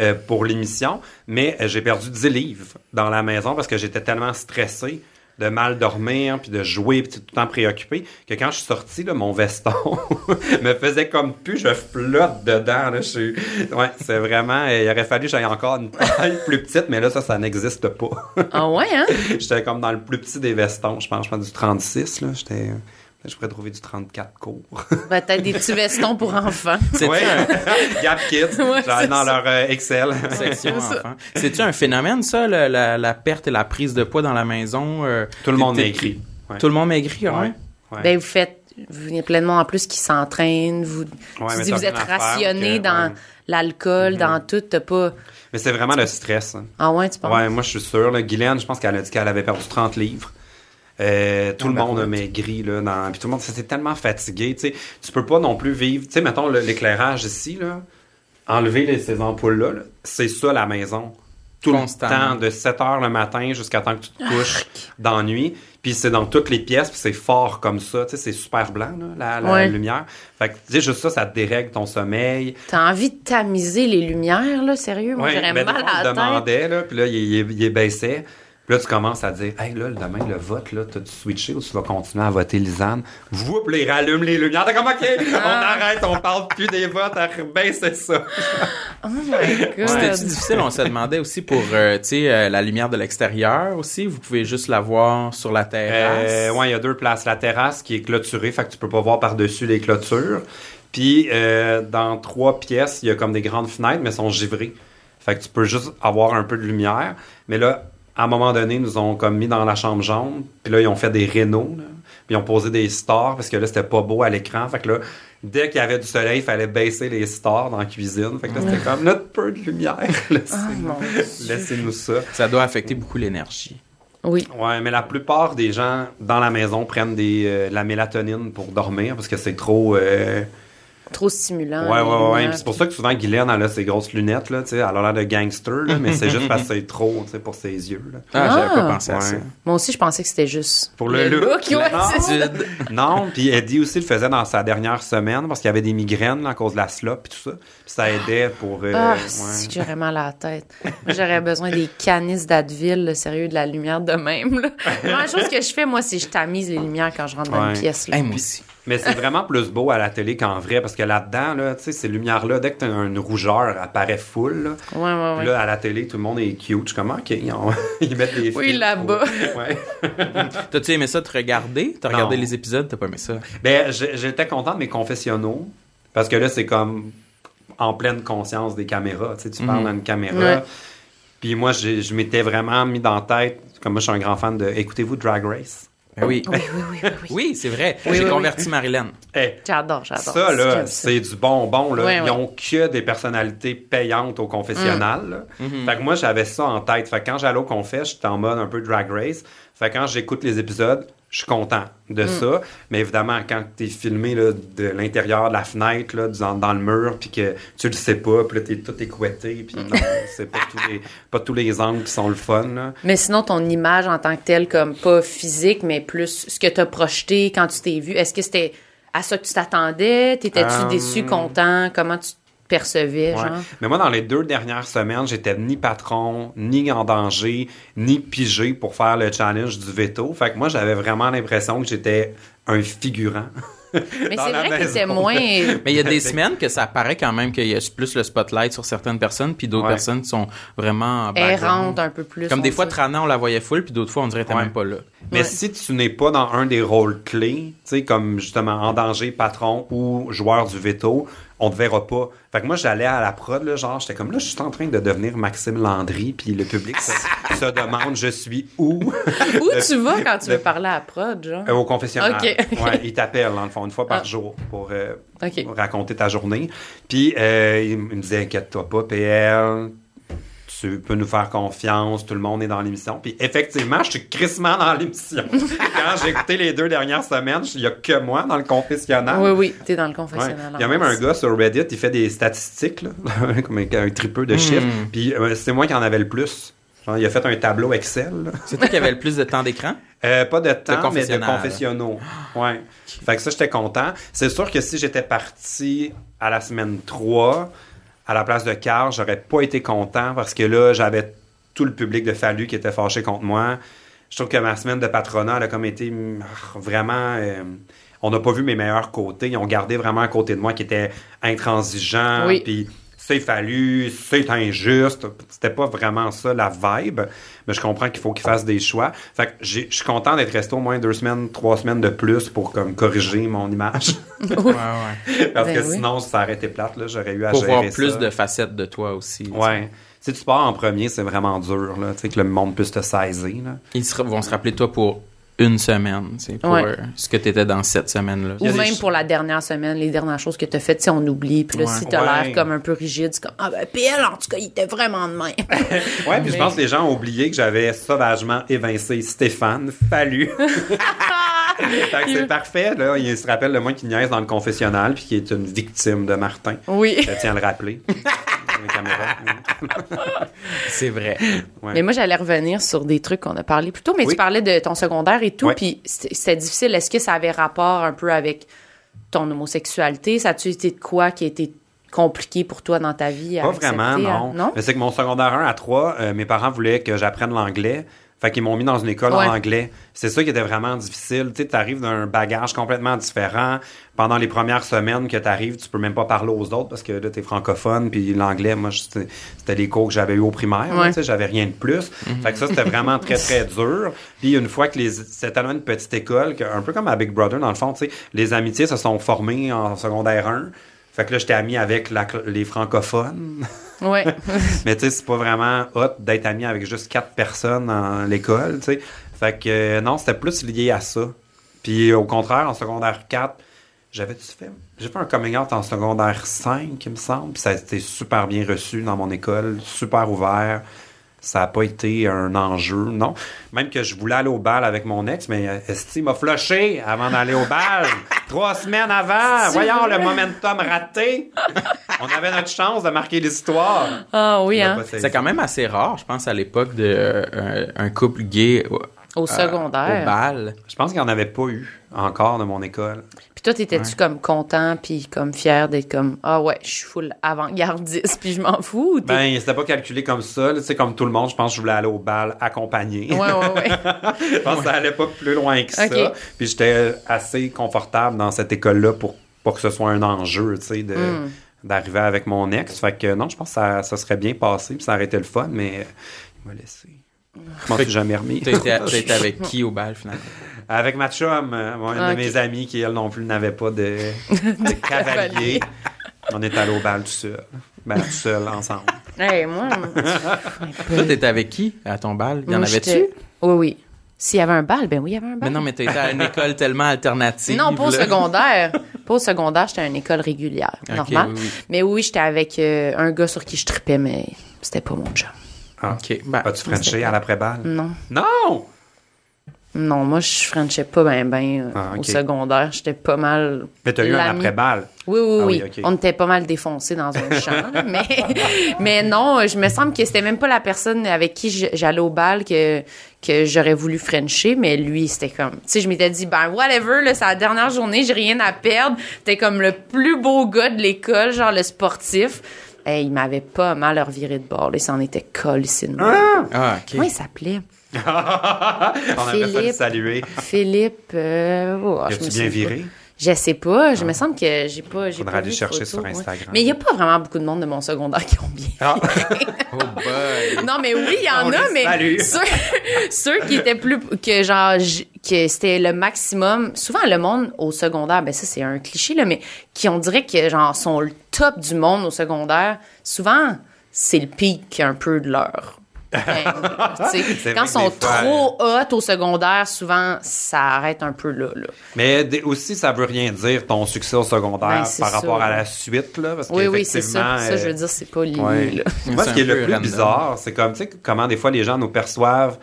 euh, pour l'émission, mais euh, j'ai perdu 10 livres dans la maison parce que j'étais tellement stressé de mal dormir, puis de jouer, puis tout le temps préoccupé, que quand je suis sorti, là, mon veston *laughs* me faisait comme plus, je flotte dedans. Là, je ouais, c'est vraiment... euh, il aurait fallu que j'aille encore une taille plus petite, mais là, ça, ça n'existe pas. Ah ouais, hein? *laughs* J'étais comme dans le plus petit des vestons, je pense, je pense du 36, là. J'étais... Je pourrais trouver du 34 cours. *laughs* Peut-être des petits vestons pour enfants. *laughs* C'est Ouais. Gap Kids. *laughs* Ouais, dans ça. leur euh, Excel. section enfant. C'est-tu un phénomène, ça, le- la, la perte et la prise de poids dans la maison? euh, Tout le monde. Ouais. Tout le monde maigrit. Ouais. Ben, vous faites, vous, a plein de monde en plus qui s'entraînent, vous, tu dis, vous êtes rationné que- dans ouais. Mhm. l'alcool, dans tout, t'as pas, Mais c'est vraiment le stress. hein. ah ouais, tu penses? Ouais, moi, je suis sûr. Là, Guylaine, je pense qu'elle a dit qu'elle avait perdu 30 livres. Euh, tout le monde a maigri là dans puis tout le monde c'était tellement fatigué tu sais tu peux pas non plus vivre tu sais mettons l'éclairage ici là enlever les- ces ampoules là, c'est ça la maison tout le temps de 7 heures le matin jusqu'à temps que tu te couches dans la nuit puis c'est dans toutes les pièces puis c'est fort comme ça tu sais c'est super blanc là, la, la Ouais. lumière fait que tu sais juste ça ça te dérègle ton sommeil T'as envie de tamiser les lumières, là, sérieux? Moi, Ouais, j'aurais ben, mal à te la tête. demandait, là, puis là, il, il, il baissait. Puis là, tu commences à dire, hey, là, demain, le vote, là, t'as-tu switché ou tu vas continuer à voter Lisanne? Vous, puis là, il rallume les lumières. T'es comme, OK, on Ah. arrête, on parle plus des votes, baissez ça. Oh my God. C'était-tu difficile? On se demandait aussi pour, euh, tu sais, euh, la lumière de l'extérieur aussi. Vous pouvez juste la voir sur la terrasse. Euh, ouais, il y a deux places. La terrasse qui est clôturée, fait que tu peux pas voir par-dessus les clôtures. Puis, euh, dans trois pièces, il y a comme des grandes fenêtres, mais elles sont givrées. Fait que tu peux juste avoir un peu de lumière. Mais là, à un moment donné, ils nous ont comme mis dans la chambre jaune. Puis là, ils ont fait des rénaux. Puis ils ont posé des stars parce que là, c'était pas beau à l'écran. Fait que là, dès qu'il y avait du soleil, il fallait baisser les stars dans la cuisine. Fait que là, c'était comme notre peu de lumière. *laughs* Oh Dieu. Laissez-nous ça. Ça doit affecter beaucoup l'énergie. Oui. Ouais, mais la plupart des gens dans la maison prennent des, euh, de la mélatonine pour dormir parce que c'est trop. euh, Trop stimulant. Ouais, ouais, ouais. Puis c'est pour ça que souvent Guylaine, elle a ses grosses lunettes, là, tu sais. Elle a l'air de gangster, là, mais c'est juste parce que c'est trop, tu sais, pour ses yeux, là. Ah, j'avais Ah. pas pensé à ça. Moi aussi, je pensais que c'était juste. Pour le look, ouais, non. c'est ça. Non, puis Eddie aussi le faisait dans sa dernière semaine parce qu'il y avait des migraines là, à cause de la slop et tout ça. Puis ça aidait pour. euh, Ah, ouais. c'est que j'aurais mal à la tête. Moi, j'aurais besoin des canisses d'Advil, le sérieux, de la lumière de même. Là. La première chose que je fais, moi, c'est que je tamise les lumières quand je rentre dans Ouais. une pièce. Là. Hey, moi aussi. Mais c'est vraiment plus beau à la télé qu'en vrai parce que là-dedans, là, tu sais, ces lumières-là, dès que t'as une rougeur, elle paraît full. Là. Ouais, ouais, Puis ouais. là, à la télé, tout le monde est cute. Je suis comme, OK, ils, ont- *laughs* ils mettent des Oui, là-bas. *laughs* Ouais. *laughs* T'as-tu aimé ça te regarder? T'as regardé les épisodes? T'as pas aimé ça? Ben, j'étais content de mes confessionnaux parce que là, c'est comme en pleine conscience des caméras. Tu sais, tu parles Mhm. à une caméra. Ouais. Puis moi, je m'étais vraiment mis dans la tête, comme moi, je suis un grand fan de Écoutez-vous Drag Race? Ben oui. Oui, oui, oui, oui, oui. Oui, c'est vrai. Oui, J'ai oui, converti Marilyn. Eh, J'adore, j'adore. ça, là, c'est du bonbon. Là. Ils ouais. ont que des personnalités payantes au confessionnal. là. Mhm. Fait que moi, j'avais ça en tête. Fait que quand j'allais au confesse, j'étais en mode un peu Drag Race. Fait que quand j'écoute les épisodes, je suis content Mm. de ça. Mais évidemment, quand t'es filmé là, de l'intérieur de la fenêtre, là, dans, dans le mur, puis que tu le sais pas, puis là, t'es tout écouetté, puis Mm. non, c'est pas tous, les, *laughs* pas tous les angles qui sont le fun. Là. Mais sinon, ton image en tant que telle, comme pas physique, mais plus ce que t'as projeté quand tu t'es vu, est-ce que c'était à ça que tu t'attendais? T'étais-tu Euh, déçu, content? Comment tu percevais, Ouais. genre. Mais moi, dans les deux dernières semaines, j'étais ni patron, ni en danger, ni pigé pour faire le challenge du veto. Fait que moi, j'avais vraiment l'impression que j'étais un figurant. *laughs* Mais c'est vrai que maison. moins. *laughs* Mais il y a des semaines que ça apparaît quand même qu'il y a plus le spotlight sur certaines personnes, puis d'autres Ouais. personnes sont vraiment en background. errante un peu plus. Comme des fois. Trana, on la voyait full, puis d'autres fois, on dirait qu'elle Ouais. même pas là. Mais Ouais. si tu n'es pas dans un des rôles clés, tu sais, comme justement en danger, patron ou joueur du veto, on te verra pas. Fait que moi, j'allais à la prod, là, genre, j'étais comme là, je suis en train de devenir Maxime Landry, puis le public se, *laughs* se demande, je suis où? Où tu vas quand tu veux parler à la prod, genre? Euh, au confessionnal. Ok. Ouais, ils t'appellent, dans le fond, une fois par Ah. jour pour euh, raconter ta journée. Puis, euh, il me disait, inquiète-toi pas, PL, tu peux nous faire confiance, tout le monde est dans l'émission. Puis, effectivement, je suis crissement dans l'émission. *laughs* Quand j'ai écouté les deux dernières semaines, il y a que moi dans le confessionnal. Oui, oui, t'es dans le Ouais. confessionnal. Il y a même un gars sur Reddit, il fait des statistiques, là, *laughs* comme un, un tripeux de chiffres. Puis euh, c'est moi qui en avais le plus. Genre, il a fait un tableau Excel. C'est toi qui avais le plus de temps d'écran? *laughs* Euh, pas de temps, mais de confessionnal. confessionnaux. *gasps* Ouais. Fait que ça, j'étais content. C'est sûr que si j'étais parti à la semaine 3, à la place de Carl, j'aurais pas été content parce que là, j'avais tout le public de Fallu qui était fâché contre moi. Je trouve que ma semaine de patronat, elle a comme été mm, vraiment... euh, on n'a pas vu mes meilleurs côtés. Ils ont gardé vraiment un côté de moi qui était intransigeant. Oui. Puis c'est fallu, c'est injuste. C'était pas vraiment ça la vibe. Mais je comprends qu'il faut qu'ils fassent des choix. Fait que je suis content d'être resté au moins deux semaines, trois semaines de plus pour comme corriger mon image. *laughs* ouais, ouais. Parce Ben que oui. sinon, ça aurait été plate. là. J'aurais eu à Pour gérer voir plus ça. de facettes de toi aussi. Ouais. Si tu pars en premier, c'est vraiment dur. Là. Tu sais, que le monde puisse te saisir. Là. Ils se- vont se rappeler de toi pour une semaine, tu sais, pour Ouais. ce que tu étais dans cette semaine-là. Ou même pour la dernière semaine, les dernières choses que t'as faites, si on oublie. Puis là, Ouais. si t'as Ouais. l'air comme un peu rigide, c'est comme Ah ben PL, en tout cas, il était vraiment de même. *laughs* Ouais, puis je pense que les gens ont oublié que j'avais sauvagement évincé Stéphane Fallu. *laughs* fait que c'est parfait, là. Il se rappelle de moi qui niaise dans le confessionnal puis qui est une victime de Martin. oui. Je tiens à le rappeler. *laughs* C'est vrai. Ouais. Mais moi, j'allais revenir sur des trucs qu'on a parlé plus tôt, mais Oui. tu parlais de ton secondaire et tout, Ouais. puis c'était difficile. Est-ce que ça avait rapport un peu avec ton homosexualité? Ça a-tu été de quoi qui a été compliqué pour toi dans ta vie? à Pas accepter, vraiment, non. Non? Mais c'est que mon secondaire 1 à 3, euh, mes parents voulaient que j'apprenne l'anglais. Fait qu'ils m'ont mis dans une école Ouais. en anglais. C'est ça qui était vraiment difficile. Tu sais, t'arrives d'un bagage complètement différent. Pendant les premières semaines que t'arrives, tu peux même pas parler aux autres parce que là, t'es francophone. Puis l'anglais, moi, c'était les cours que j'avais eu au primaire. Ouais. tu sais, j'avais rien de plus. Fait que ça, c'était vraiment très, très *laughs* dur. Puis une fois que les... C'était tellement une petite école, que, un peu comme à Big Brother, dans le fond, tu sais, les amitiés se sont formées en secondaire 1. Fait que là, j'étais ami avec la les francophones. *laughs* Ouais. *laughs* Mais tu sais, c'est pas vraiment hot d'être ami avec juste quatre personnes dans l'école, tu sais. Fait que euh, non, c'était plus lié à ça. Puis au contraire, en secondaire 4, j'avais fait j'ai fait un coming out en secondaire 5, il me semble, puis ça a été super bien reçu dans mon école, super ouvert. Ça n'a pas été un enjeu, non. Même que je voulais aller au bal avec mon ex, mais euh, Esti m'a flushé avant d'aller au bal. *laughs* Trois semaines avant. Voyons le momentum raté. On avait notre chance de marquer l'histoire. Ah oui, hein? C'est quand même assez rare, je pense, à l'époque de euh, un, couple gay au, Au euh, secondaire. au bal. Je pense qu'il n'y en avait pas eu encore de mon école. Puis toi, t'étais-tu comme content puis comme fier d'être comme Ah ouais, je suis full avant-gardiste *laughs* puis je m'en fous? Ben, c'était pas calculé comme ça. là. Tu sais, comme tout le monde, je pense que je voulais aller au bal accompagné. Ouais, ouais, ouais. *laughs* je pense que ça allait pas plus loin que ça. Puis j'étais assez confortable dans cette école-là pour pas que ce soit un enjeu, tu sais, de, Hmm. d'arriver avec mon ex. Fait que non, je pense que ça, ça serait bien passé, puis ça aurait été le fun, mais il m'a laissé. Je m'en suis jamais remis. *laughs* Été avec qui au bal, finalement? Avec ma chum, euh, une Ah, de mes amies qui, elle non plus, n'avait pas de, *laughs* de cavalier. On est allé au bal tout seul. Ben, tout seul, ensemble. Hey, moi, Toi, t'étais avec qui à ton bal? Y en avait-tu? Oui, oui. S'il y avait un bal, ben oui, il y avait un bal. Mais non, mais t'étais à une école tellement alternative. Non, pas au secondaire. Pas au secondaire, j'étais à une école régulière, Ok, normal. oui, oui. Mais oui, j'étais avec euh, un gars sur qui je tripais, mais c'était pas mon job. Ah. OK. Ben, As-tu Frenché à l'après-balle? Non. Non! Non, moi, je frenchais pas bien ben, Ah, au secondaire. J'étais pas mal... Mais t'as eu un l'ami. après-balle. Oui, oui, Ah oui. On était pas mal défoncés dans un champ. *laughs* mais, mais non, je me semble que c'était même pas la personne avec qui j'allais au bal que, que j'aurais voulu frencher, mais lui, c'était comme, tu sais, je m'étais dit, ben, whatever, là, c'est la dernière journée, j'ai rien à perdre. T'es comme le plus beau gars de l'école, genre le sportif. Et il m'avait pas mal reviré de bord, là. Il s'en était collé, Ah, ok. Comment il s'appelait? *laughs* On avait fallu Philippe. saluer. Philippe, euh, oh, je me bien souviens pas. viré? Je sais pas. Je me semble que j'ai pas. J'ai Faudra pas aller chercher photos, sur ouais. Instagram. Mais il y a pas vraiment beaucoup de monde de mon secondaire qui ont bien. Ah. *laughs* Oh boy. Non, mais oui, il y en On a, mais *laughs* ceux, ceux qui étaient plus que genre que c'était le maximum. Souvent le monde au secondaire, ben ça c'est un cliché là, mais qui on dirait que genre sont le top du monde au secondaire. Souvent c'est le pic un peu de leur. *laughs* C'est Quand ils sont trop hot au secondaire, souvent ça arrête un peu là. là. Mais aussi, ça veut rien dire ton succès au secondaire Ben, par ça. rapport à la suite, là. Parce Oui, oui, c'est ça. Ça, je euh, veux dire, c'est pas lié. Ouais. *laughs* Moi, ce qui est le plus random. bizarre, c'est comme, tu sais, comment des fois les gens nous perçoivent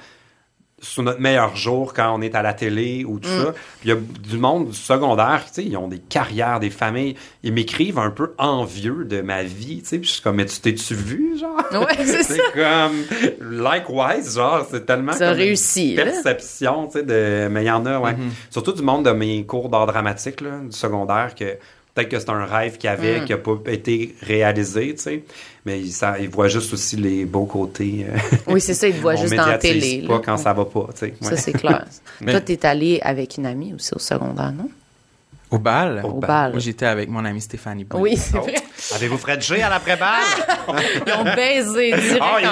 sous notre meilleur jour quand on est à la télé ou tout Mm. ça. Puis il y a du monde du secondaire, tu sais, ils ont des carrières, des familles. Ils m'écrivent un peu envieux de ma vie, tu sais. Puis je suis comme, mais tu t'es-tu vu, genre? Ouais, *laughs* c'est ça. comme, likewise, genre, c'est tellement. Ça comme une réussi, là. Perception, tu sais, de. Mais il y en a, ouais. Mm-hmm. Surtout du monde de mes cours d'art dramatique, là, du secondaire, que peut-être que c'est un rêve qu'il y avait, Mm. qui n'a pas été réalisé, tu sais. Mais ça, ils voient juste aussi les beaux côtés. euh, Oui, c'est ça, voient *laughs* on juste dans la télé. pas là. quand ça va pas, tu sais. Ça, c'est clair. *laughs* Mais- Toi, t'es allé avec une amie aussi au secondaire, non? Au bal? Au Au bal. j'étais avec mon amie Stéphanie Boulay. Oui, c'est Oh. vrai. Avez-vous Fredgé à l'après-balle? *laughs* Ils ont baisé direct oh yes!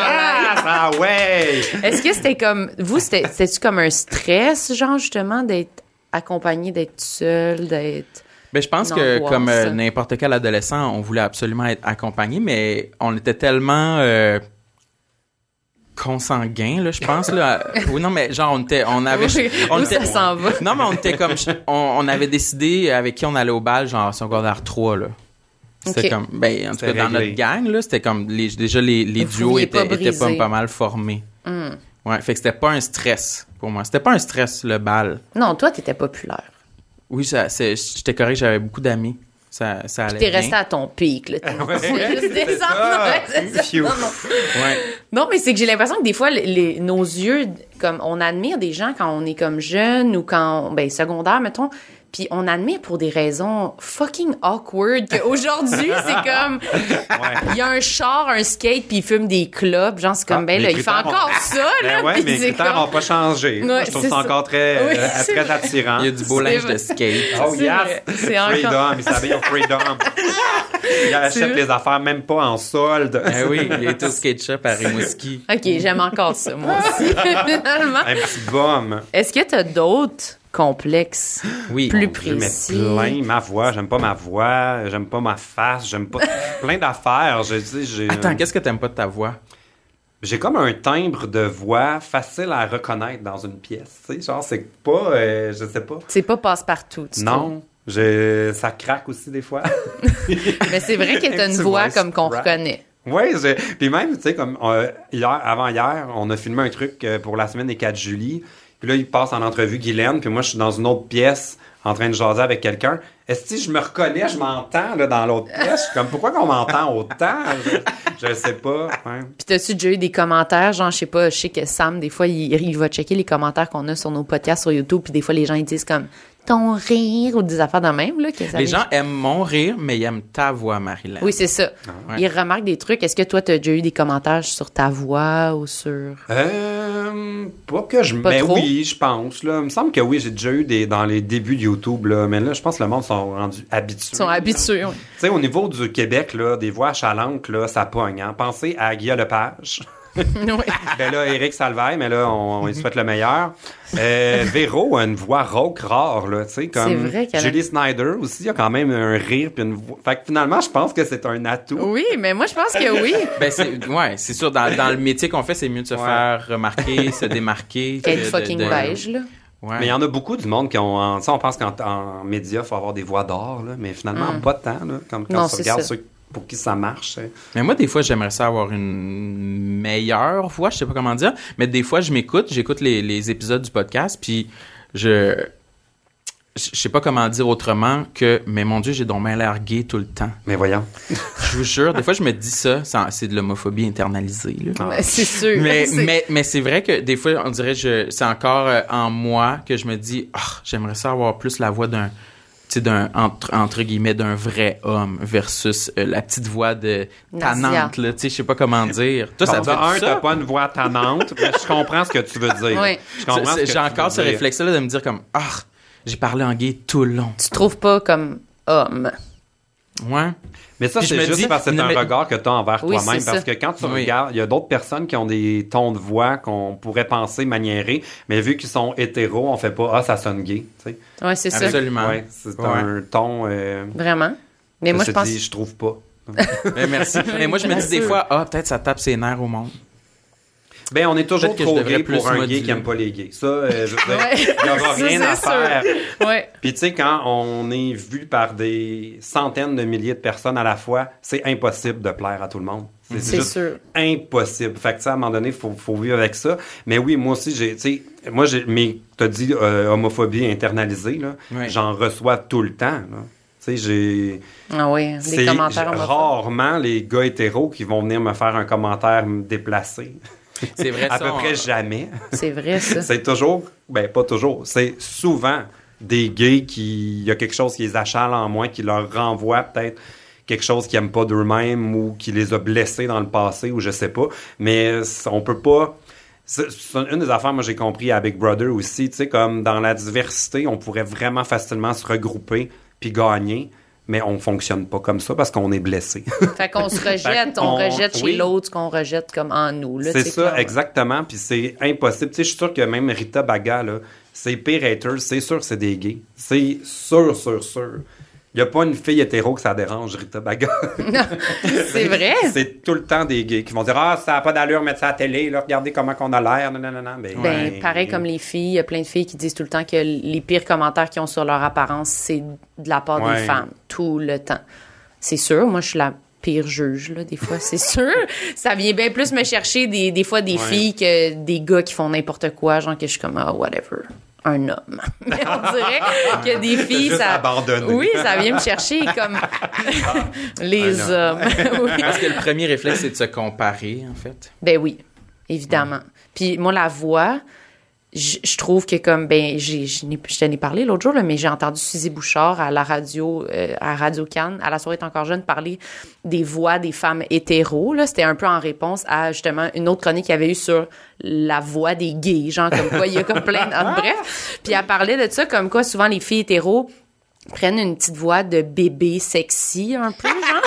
Ah ouais! Est-ce que c'était comme... Vous, c'était- c'était-tu comme un stress, genre, justement, d'être accompagné, d'être seul, d'être... Ben, je pense que comme euh, n'importe quel adolescent, on voulait absolument être accompagné, mais on était tellement euh, consanguins, là, je pense. Là. *laughs* oui, non, mais genre, on était... On avait, Oui, on était- ça s'en va? Non, mais on était comme... On, on avait décidé avec qui on allait au bal, genre secondaire 3, là. C'était comme... Ben, en tout cas, dans notre gang, là, c'était comme... Les, déjà, les, les duos étaient, pas étaient pas mal formés. Hmm. Ouais, fait que c'était pas un stress pour moi. C'était pas un stress, le bal. Non, toi, t'étais populaire. Oui, ça, c'est- j'étais correct, j'avais beaucoup d'amis. Ça, ça allait T'es resté à ton pic, là. Non, mais c'est que j'ai l'impression que des fois, les, les- nos yeux, comme on admire des gens quand on est comme jeune ou quand, ben secondaire, mettons, puis on admire pour des raisons fucking awkward qu'aujourd'hui, *laughs* c'est comme, il y a un char, un skate, puis il fume des clubs, genre c'est comme, Ah, ben là, il fait encore ont- ça, là, Ben ouais, puis mais les critères n'ont pas changé. Ouais, je trouve ça ça. encore très, Oui, euh, très attirant. Il y a du beau linge de skate. Oh yes! C'est encore- Freedom, il s'habille au Freedom. il *laughs* achète les affaires même pas en solde. Ah oui, il était au skate shop à Rimouski. Ok, j'aime encore ça, moi aussi, *laughs* finalement. Un petit bum. Est-ce que t'as d'autres complexes Oui. plus Dieu, mais précis? plein, ma voix, j'aime pas ma voix, j'aime pas ma face, j'aime pas *laughs* plein d'affaires. Je dis, j'ai, Attends, qu'est-ce que t'aimes pas de ta voix? j'ai comme un timbre de voix facile à reconnaître dans une pièce. Tu sais, genre c'est pas, euh, je sais pas. C'est pas passe-partout, tu trouves? Non, j'ai, ça craque aussi des fois. *laughs* Mais c'est vrai que t'as *laughs* Un une voix comme qu'on reconnaît. Oui, puis même, tu sais, comme euh, hier, avant hier, on a filmé un truc euh, pour la semaine des 4 juillet. Puis là, il passe en entrevue Guylaine, puis moi, je suis dans une autre pièce en train de jaser avec quelqu'un. Est-ce que je me reconnais, je m'entends là, dans l'autre pièce? Je suis comme, pourquoi qu'on m'entend autant? Je, je sais pas. ouais. Puis t'as-tu déjà eu des commentaires, genre, je sais pas, je sais que Sam, des fois, il, il va checker les commentaires qu'on a sur nos podcasts sur YouTube, puis des fois, les gens, ils disent comme ton rire ou des affaires de même, là. Que ça Les gens aiment mon rire, mais ils aiment ta voix, Marilyn. Oui, c'est ça. ouais. Ils remarquent des trucs. Est-ce que toi, t'as déjà eu des commentaires sur ta voix ou sur. Euh, pas que je... Pas mais trop? oui, je pense. Là. Il me semble que oui, j'ai déjà eu des dans les débuts de YouTube, là, mais là, je pense que le monde sont rendus habitués. Ils sont habitués, oui. Tu sais, au niveau du Québec, là, des voix achalantes, là, ça pogne. Hein? Pensez à Guillaume Lepage. *laughs* Oui. ben là, Eric Salvaille, mais là, on, on lui souhaite le meilleur. Euh, Véro a une voix rauque rare, là, tu sais, comme C'est vrai a- Julie Snyder aussi a quand même un rire puis une voix. Fait que finalement, je pense que c'est un atout. Oui, mais moi, je pense que oui. *laughs* Ben, c'est, ouais, c'est sûr, dans, dans le métier qu'on fait, c'est mieux de se Ouais. faire remarquer, se démarquer. *laughs* Qu'être de- fucking de- beige, là. Ouais. Mais il y en a beaucoup du monde qui ont. sais, on pense qu'en en médias, il faut avoir des voix d'or, là, mais finalement, Mm. pas tant, là. Comme quand Non, tu c'est regardes ça. ceux pour qui ça marche. hein. Mais moi, des fois, j'aimerais ça avoir une meilleure voix, je sais pas comment dire. Mais des fois, je m'écoute, j'écoute les, les épisodes du podcast, puis je. Je sais pas comment dire autrement que, mais mon Dieu, j'ai donc bien l'air gay tout le temps. Mais voyons. *laughs* Je vous jure, des fois, je me dis ça, c'est de l'homophobie internalisée, là. Ben, c'est sûr. Mais, *laughs* C'est- mais, mais c'est vrai que des fois, on dirait je c'est encore euh, en moi que je me dis, ah, j'aimerais ça avoir plus la voix d'un, d'un, entre, entre guillemets, d'un vrai homme versus euh, la petite voix de tannante, là. Tu sais, je sais pas comment dire. Toi, ça Bon, te de fait un, ça? t'as pas une voix tannante, mais je comprends ce que tu veux dire. Oui. Je comprends C'est- ce que J'ai tu encore veux ce dire. réflexe-là de me dire comme, ah, j'ai parlé en gay tout le long. Tu te trouves pas comme homme. Ouais. Mais ça, c'est me juste dis- parce que c'est un mais- regard que tu as envers Oui, toi-même. Parce ça. que quand tu Oui. regardes, il y a d'autres personnes qui ont des tons de voix qu'on pourrait penser maniérés, mais vu qu'ils sont hétéros, on fait pas Ah, ça sonne gay. tu sais. Ouais, c'est ça. Absolument. Ouais, c'est Ouais. un ton. Euh, Vraiment. Mais moi, je se pense. dit, je trouve pas. *laughs* Mais merci. *laughs* Mais moi, je me dis des fois, ah, peut-être ça tape ses nerfs au monde. Ben, on est toujours que trop devrais gay pour un gay qui aime pas les gays. Ça, euh, je veux dire, *laughs* Ouais. il y aura rien à sûr. faire. Ouais. Puis tu sais, quand on est vu par des centaines de milliers de personnes à la fois, c'est impossible de plaire à tout le monde. C'est C'est juste sûr. impossible. Fait que ça, à un moment donné, faut, faut vivre avec ça. Mais oui, moi aussi, j'ai, tu sais, moi, j'ai, mais t'as dit euh, homophobie internalisée, là. Oui. J'en reçois tout le temps, là. Tu sais, j'ai. Ah oui, des commentaires homophobes. rarement les gars hétéros qui vont venir me faire un commentaire déplacé. C'est vrai, à ça, peu on- près jamais. C'est vrai, ça. *laughs* C'est toujours, ben pas toujours, c'est souvent des gays qui, il y a quelque chose qui les achale en moins, qui leur renvoie peut-être quelque chose qu'ils aiment pas d'eux-mêmes ou qui les a blessés dans le passé ou je sais pas. Mais on peut pas. C'est c'est une des affaires, moi, j'ai compris à Big Brother aussi, tu sais, comme dans la diversité, on pourrait vraiment facilement se regrouper puis gagner, mais on fonctionne pas comme ça parce qu'on est blessé. *laughs* Fait qu'on se rejette, on rejette chez oui. l'autre ce qu'on rejette comme en nous. C'est ça, clairement. exactement. Puis c'est impossible. Tu sais, je suis sûr que même Rita Baga, là, ses pires haters, c'est sûr que c'est des gays. C'est sûr, sûr, sûr. Il n'y a pas une fille hétéro que ça dérange, Rita Baga. *laughs* C'est vrai. c'est tout le temps des gays qui vont dire Ah, ça n'a pas d'allure, mettre ça à la télé, là, regardez comment qu'on a l'air. Non, non, non, non. Ben, Ben, ouais. pareil comme les filles, il y a plein de filles qui disent tout le temps que les pires commentaires qu'ils ont sur leur apparence, c'est de la part Ouais. des femmes, tout le temps. C'est sûr, moi, je suis la pire juge, là, des fois, c'est sûr. *laughs* Ça vient bien plus me chercher des, des fois des Ouais. filles que des gars qui font n'importe quoi, genre que je suis comme, ah, whatever. Un homme. *laughs* Mais on dirait que des filles, ça. abandonné. Oui, ça vient me chercher comme *laughs* les Ah, hommes. *laughs* Oui. Parce que le premier réflexe, c'est de se comparer, en fait. Ben oui, évidemment. Puis moi, la voix, je je trouve que comme, ben, j'ai, je t'en ai parlé l'autre jour, là, mais j'ai entendu Suzy Bouchard à la radio, euh, à Radio Cannes, à la soirée est encore jeune, parler des voix des femmes hétéros. Là. C'était un peu en réponse à, justement, une autre chronique qu'il y avait eu sur la voix des gays, genre comme quoi, il y a comme plein de... *laughs* Bref, puis elle parlait de ça, comme quoi, souvent, les filles hétéros prennent une petite voix de bébé sexy un peu genre.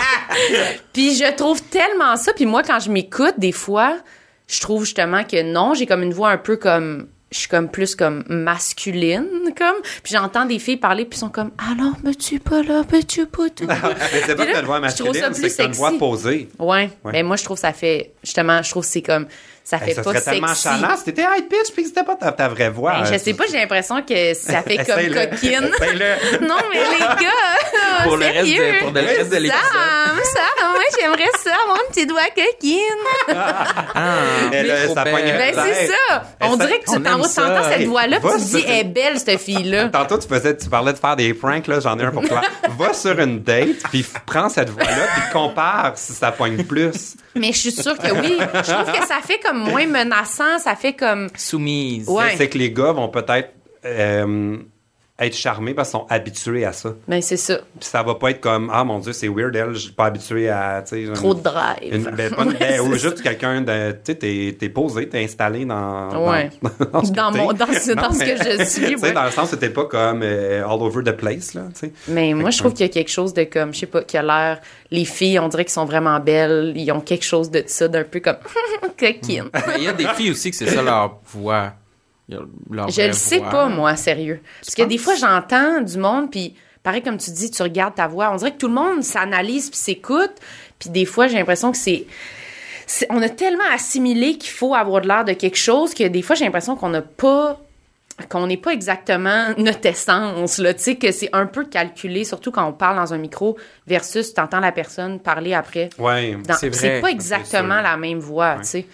*laughs* puis je trouve tellement ça puis moi quand je m'écoute des fois je trouve justement que non j'ai comme une voix un peu comme je suis comme plus comme masculine comme. Puis j'entends des filles parler puis sont comme alors mais tu pas là mais tu pas tout *laughs* Mais c'est pas que voix masculine, c'est une voix posée. ouais, mais moi je trouve ça fait justement je trouve que c'est comme ça fait Hey, ça pas serait tellement sexy chalant si t'étais high pitch puis que c'était pas ta, ta vraie voix. Ben, je Euh, sais pas, j'ai l'impression que ça fait comme coquine. *laughs* Non, mais les gars, *laughs* Pour le reste de- pour le reste de l'épisode. Sam, Sam, moi, j'aimerais ça, avoir une petite doigt coquine. *laughs* Ah, Elle, euh, trop ça belle. pogne une Ben, c'est ça. On dirait que tu ça. t'entends cette voix-là, puis tu te dis, elle est belle, cette fille-là. Tantôt, tu, faisais, tu parlais de faire des pranks, là, j'en ai un pour toi. Va sur une date, puis prends cette voix-là, puis compare si ça pogne plus. Mais je suis sûre que oui. Je trouve que ça fait comme moins menaçant, ça fait comme... Soumise. Ouais. C'est que les gars vont peut-être euh, être charmés parce qu'ils sont habitués à ça. Ben, c'est ça. Puis ça va pas être comme Ah mon Dieu, c'est weird, elle, je suis pas habitué à. Trop de drive. une- ben, pas *laughs* ben, ou juste quelqu'un de. Tu sais, t'es, posé, t'es installé dans. Ouais. Dans, *laughs* dans ce que Dans t'es. mon- dans ce- dans Non, ce que je suis, Tu sais, ouais. dans le sens t'es pas comme euh, all over the place, là. Mais moi, je trouve qu'il y a quelque chose de comme, je sais pas, qui a l'air. Les filles, on dirait qu'elles sont vraiment belles. Ils ont quelque chose de ça, d'un peu comme *laughs* coquine. Mais il y a des filles aussi que c'est ça leur voix. Je le sais voix. pas, moi, sérieux. Parce que des fois, j'entends du monde, puis pareil comme tu dis, tu regardes ta voix. On dirait que tout le monde s'analyse puis s'écoute. Puis des fois, j'ai l'impression que c'est. On a tellement assimilé qu'il faut avoir de l'air de quelque chose que des fois, j'ai l'impression qu'on n'a pas qu'on n'est pas exactement notre essence, là, tu sais, que c'est un peu calculé, surtout quand on parle dans un micro versus t'entends la personne parler après. Ouais. C'est vrai. C'est pas exactement la même voix, tu sais.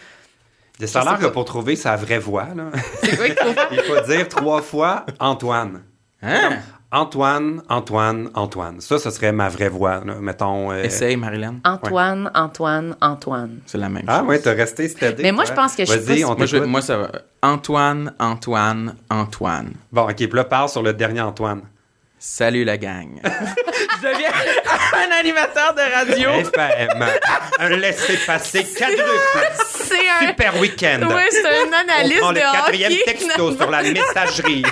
Ça a l'air sais que pour trouver sa vraie voix, là, *laughs* *laughs* il faut dire trois fois Antoine. Hein? Antoine, Antoine, Antoine. Ça, ce serait ma vraie voix, là. mettons. euh, Essaye, Marilyn. Antoine, Antoine, Antoine. C'est la même Ah chose. ouais, t'as resté stédé. Mais moi, je pense que je suis Vas-y, pas- on Moi, je- moi, ça va. Antoine, Antoine, Antoine. Bon, ok, puis là, parle sur le dernier Antoine. Salut la gang. *laughs* je deviens *laughs* un animateur de radio. FM, un laissez-passer quadruple. C'est un... Super week-end. Oui, c'est un On analyste prend le de quatrième hockey. *laughs* texto sur la messagerie.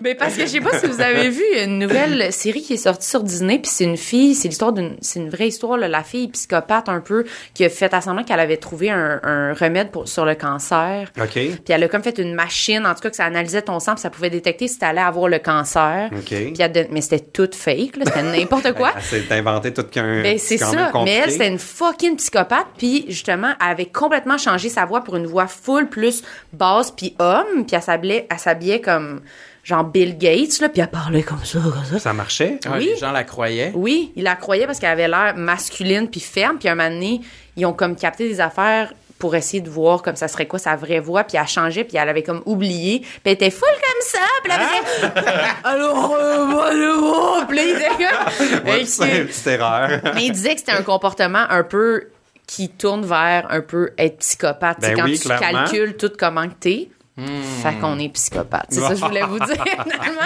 Mais *laughs* parce que je sais pas si vous avez vu une nouvelle série qui est sortie sur Disney, puis c'est une fille, c'est l'histoire d'une, c'est une vraie histoire, là, la fille psychopathe un peu qui a fait à semblant qu'elle avait trouvé un, un remède pour sur le cancer. OK. Puis elle a comme fait une machine, en tout cas que ça analysait ton sang, puis ça pouvait détecter si t'allais avoir le cancer. OK. Puis elle don- mais c'était tout fake, là, c'était n'importe quoi. *laughs* Elle s'est inventé tout qu'un. Ben, c'est ça. même Mais elle, c'était une fucking psychopathe. Puis, justement, elle avait complètement changé sa voix pour une voix full plus basse puis homme. Puis, elle s'habillait, elle s'habillait comme genre Bill Gates, là. Puis, elle parlait comme ça, comme ça. Ça marchait? Ah, Oui. Les gens la croyaient. Oui, il la croyait parce qu'elle avait l'air masculine puis ferme. Puis, un moment donné, ils ont comme capté des affaires pour essayer de voir comme ça serait quoi sa vraie voix. Puis, elle changeait. Puis, elle avait comme oublié. Puis, elle était full comme ça. Puis, elle faisait... Alors, euh, voilà. Puis, là, il était comme... Ouais, Et c'est une que- petite erreur. mais il disait que c'était un comportement un peu qui tourne vers un peu être psychopathe. Ben c'est quand oui, tu clairement. calcules tout comment que t'es. Fait qu'on est psychopathe. C'est ça que je voulais vous dire, *laughs* finalement.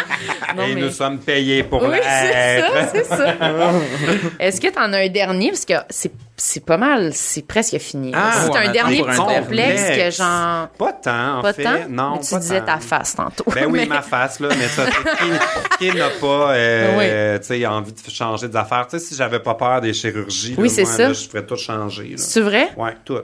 Non, Et mais- nous sommes payés pour Oui, c'est ça, c'est ça. *laughs* Est-ce que t'en as un dernier? Parce que c'est, c'est pas mal, c'est presque fini. Ah, si ouais, un dernier petit complexe que genre... Pas tant, en Pas fait. tant? Non, mais tu pas disais tant. ta face tantôt. Ben oui, Mais- ma face, là, mais ça, c'est qui, qui n'a pas, euh, tu sais, envie de changer des affaires. Tu sais, si j'avais pas peur des chirurgies, Oui, là, c'est moi, ça. là, je ferais tout changer. C'est vrai? Ouais, tout.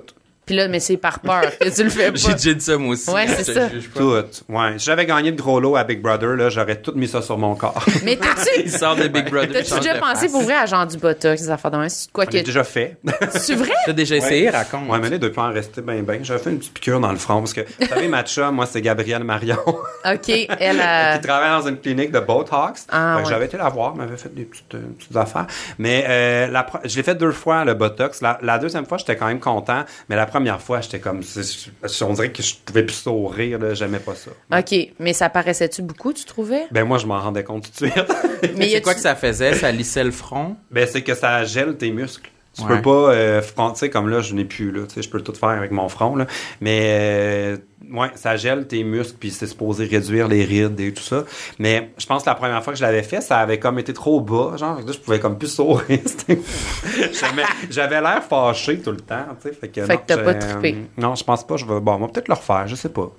Puis là, mais c'est par peur que tu le fais *laughs* J'ai pas. déjà dit ça, moi aussi. Ouais, c'est ça. pas. Tout. Ouais. Si j'avais gagné de gros lot à Big Brother, là, j'aurais tout mis ça sur mon corps. *laughs* Mais t'as-tu... Il sort de Big Brother. T'as-tu déjà de pensé pour vrai à genre du botox, des affaires de même? C'est Quoi que. déjà fait. *laughs* C'est vrai? T'as déjà essayé, raconte. Ouais, mais là, depuis en rester ben, ben, j'avais fait une petite piqûre dans le front parce que, vous savez, ma chum, moi, c'est Gabrielle Marion, OK, elle a. qui travaille dans une clinique de Botox. Ah, ouais. J'avais été la voir, elle m'avait fait des petites, euh, petites affaires. Mais euh, la, je l'ai fait deux fois, le Botox. La, la deuxième fois, j'étais quand même content, mais la première fois, j'étais comme, on dirait que je pouvais plus sourire, là, j'aimais pas ça. OK, mais ça paraissait-tu beaucoup, tu trouvais? Ben moi, je m'en rendais compte tout de suite. *laughs* Mais C'est quoi que ça faisait? Ça lissait le front? ben c'est que ça gèle tes muscles. Tu Ouais. peux pas euh, front- tu sais comme là je n'ai plus là, tu sais je peux tout faire avec mon front là, mais euh, ouais, ça gèle tes muscles puis c'est supposé réduire les rides et tout ça. Mais je pense que la première fois que je l'avais fait, ça avait comme été trop bas, genre là, je pouvais comme plus sourire. *laughs* J'avais- l'air fâché tout le temps, tu sais, fait que Fait non, que t'as pas trippé. Non, je pense pas, je vais bon, on va peut-être le refaire, je sais pas.